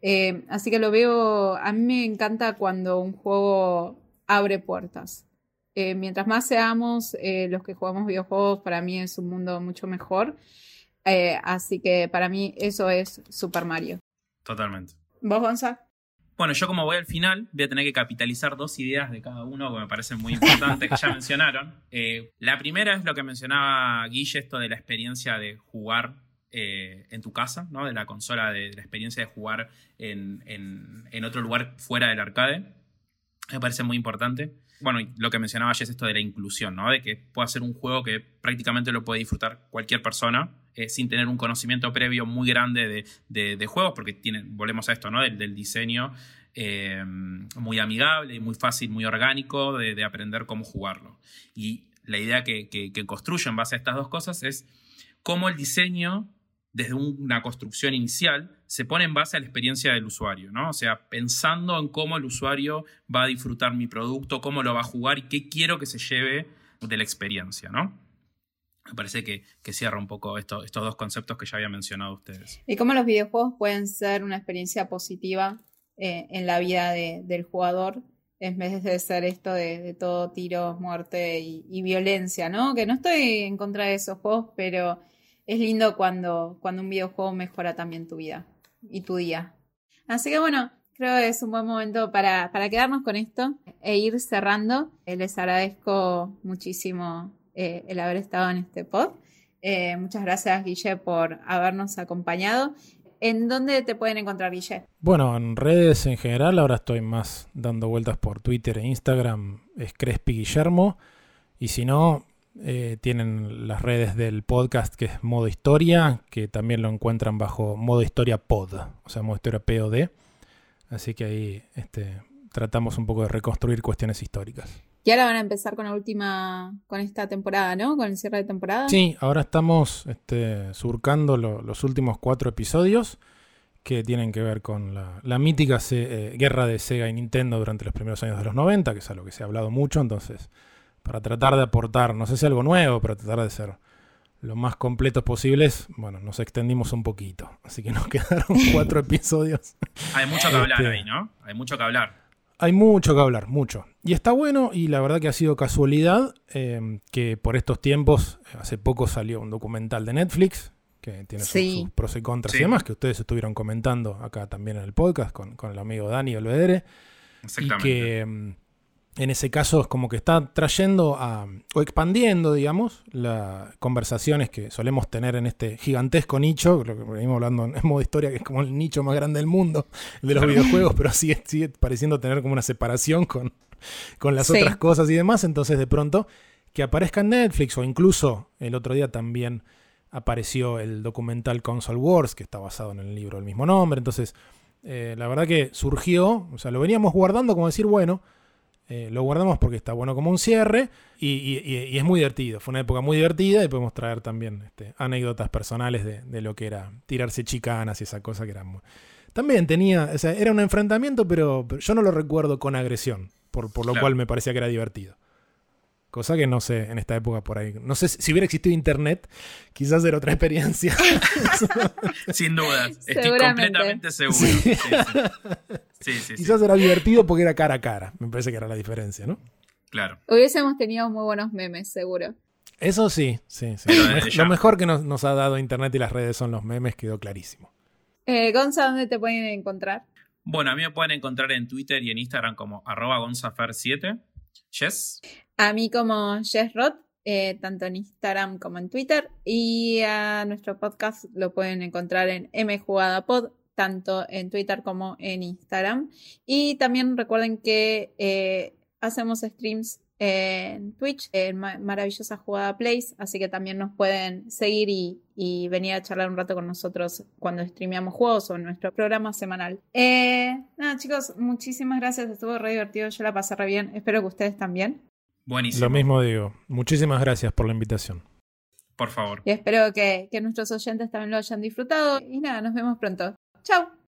Eh, así que lo veo, a mí me encanta cuando un juego abre puertas. Eh, mientras más seamos eh, los que jugamos videojuegos, para mí es un mundo mucho mejor. Así que para mí eso es Super Mario. Totalmente. ¿Vos, Gonza? Bueno, yo como voy al final, voy a tener que capitalizar dos ideas de cada uno que me parecen muy importantes que ya mencionaron. la primera es lo que mencionaba Guille, esto de la experiencia de jugar en tu casa, ¿no? de la consola, de, la experiencia de jugar en, en, otro lugar fuera del arcade. Me parece muy importante bueno, lo que mencionaba ya es esto de la inclusión, ¿no? De que pueda ser un juego que prácticamente lo puede disfrutar cualquier persona eh, sin tener un conocimiento previo muy grande de, juegos, porque volvemos a esto, ¿no? Del, diseño eh, muy amigable y muy fácil, muy orgánico de, aprender cómo jugarlo. Y la idea que, que, que construyo en base a estas dos cosas es cómo el diseño desde una construcción inicial, se pone en base a la experiencia del usuario, ¿no? O sea, pensando en cómo el usuario va a disfrutar mi producto, cómo lo va a jugar y qué quiero que se lleve de la experiencia, ¿no? Me parece que, cierra un poco estos dos conceptos que ya había mencionado ustedes. Y cómo los videojuegos pueden ser una experiencia positiva eh, en la vida del jugador, en vez de ser esto de, todo tiros, muerte y, violencia, ¿no? Que no estoy en contra de esos juegos, pero es lindo cuando, cuando un videojuego mejora también tu vida y tu día. Así que bueno, creo que es un buen momento para, quedarnos con esto e ir cerrando. Eh, les agradezco muchísimo eh, el haber estado en este pod. Eh, muchas gracias, Guille, por habernos acompañado. ¿En dónde te pueden encontrar, Guille? Bueno, en redes en general, ahora estoy más dando vueltas por Twitter e Instagram, es Crespi Guillermo. Y si no, eh, tienen las redes del podcast que es Modo Historia, que también lo encuentran bajo Modo Historia Pod, o sea, Modo Historia POD. Así que ahí este, tratamos un poco de reconstruir cuestiones históricas. Y ahora van a empezar con la última, con esta temporada, ¿no? Con el cierre de temporada. Sí, ahora estamos este, surcando los últimos cuatro episodios que tienen que ver con la, mítica eh, guerra de Sega y Nintendo durante los primeros años de los 90, que es algo que se ha hablado mucho, entonces para tratar de aportar, no sé si algo nuevo, pero tratar de ser lo más completos posibles, bueno, nos extendimos un poquito. Así que nos quedaron cuatro episodios. Hay mucho que hablar este, ahí, ¿no? Hay mucho que hablar. Hay mucho que hablar, mucho. Y está bueno, y la verdad que ha sido casualidad eh, que por estos tiempos, hace poco salió un documental de Netflix, que tiene sus, pros y contras y demás, que ustedes estuvieron comentando acá también en el podcast con, el amigo Dani Olvedere. Exactamente. Y que mm, en ese caso es como que está trayendo a, o expandiendo, digamos, las conversaciones que solemos tener en este gigantesco nicho, lo que venimos hablando en modo historia, que es como el nicho más grande del mundo de los videojuegos, pero sigue, sigue pareciendo tener como una separación con, con las otras cosas y demás. Entonces, de pronto, que aparezca en Netflix o incluso el otro día también apareció el documental Console Wars, que está basado en el libro del mismo nombre. Entonces, eh, la verdad que surgió, o sea, lo veníamos guardando como decir, bueno, eh, lo guardamos porque está bueno como un cierre y, es muy divertido. Fue una época muy divertida y podemos traer también este, anécdotas personales de, lo que era tirarse chicanas y esa cosa que era muy... También tenía, o sea, era un enfrentamiento, pero, yo no lo recuerdo con agresión, por, por lo cual me parecía que era divertido. Cosa que no sé en esta época por ahí. No sé si hubiera existido internet, quizás era otra experiencia. Sin duda. Estoy completamente seguro. quizás era divertido porque era cara a cara. Me parece que era la diferencia, ¿no? Claro. Hubiésemos tenido muy buenos memes, seguro. Eso sí, sí, sí. Lo, mejor que nos, ha dado internet y las redes son los memes, quedó clarísimo. Eh, Gonza, ¿dónde te pueden encontrar? Bueno, a mí me pueden encontrar en Twitter y en Instagram como arroba gonzafer7. Jess. A mí como Jess Roth. eh, tanto en Instagram como en Twitter. Y a nuestro podcast lo pueden encontrar en mjugadapod, tanto en Twitter como en Instagram. Y también recuerden que eh, hacemos streams en Twitch, en Maravillosa Jugada Place, así que también nos pueden seguir y, venir a charlar un rato con nosotros cuando streameamos juegos o en nuestro programa semanal. Eh, nada, chicos, muchísimas gracias, estuvo re divertido, yo la pasé re bien, espero que ustedes también. Buenísimo. Lo mismo digo, muchísimas gracias por la invitación. Por favor. Y espero que, que nuestros oyentes también lo hayan disfrutado y nada, nos vemos pronto. Chao.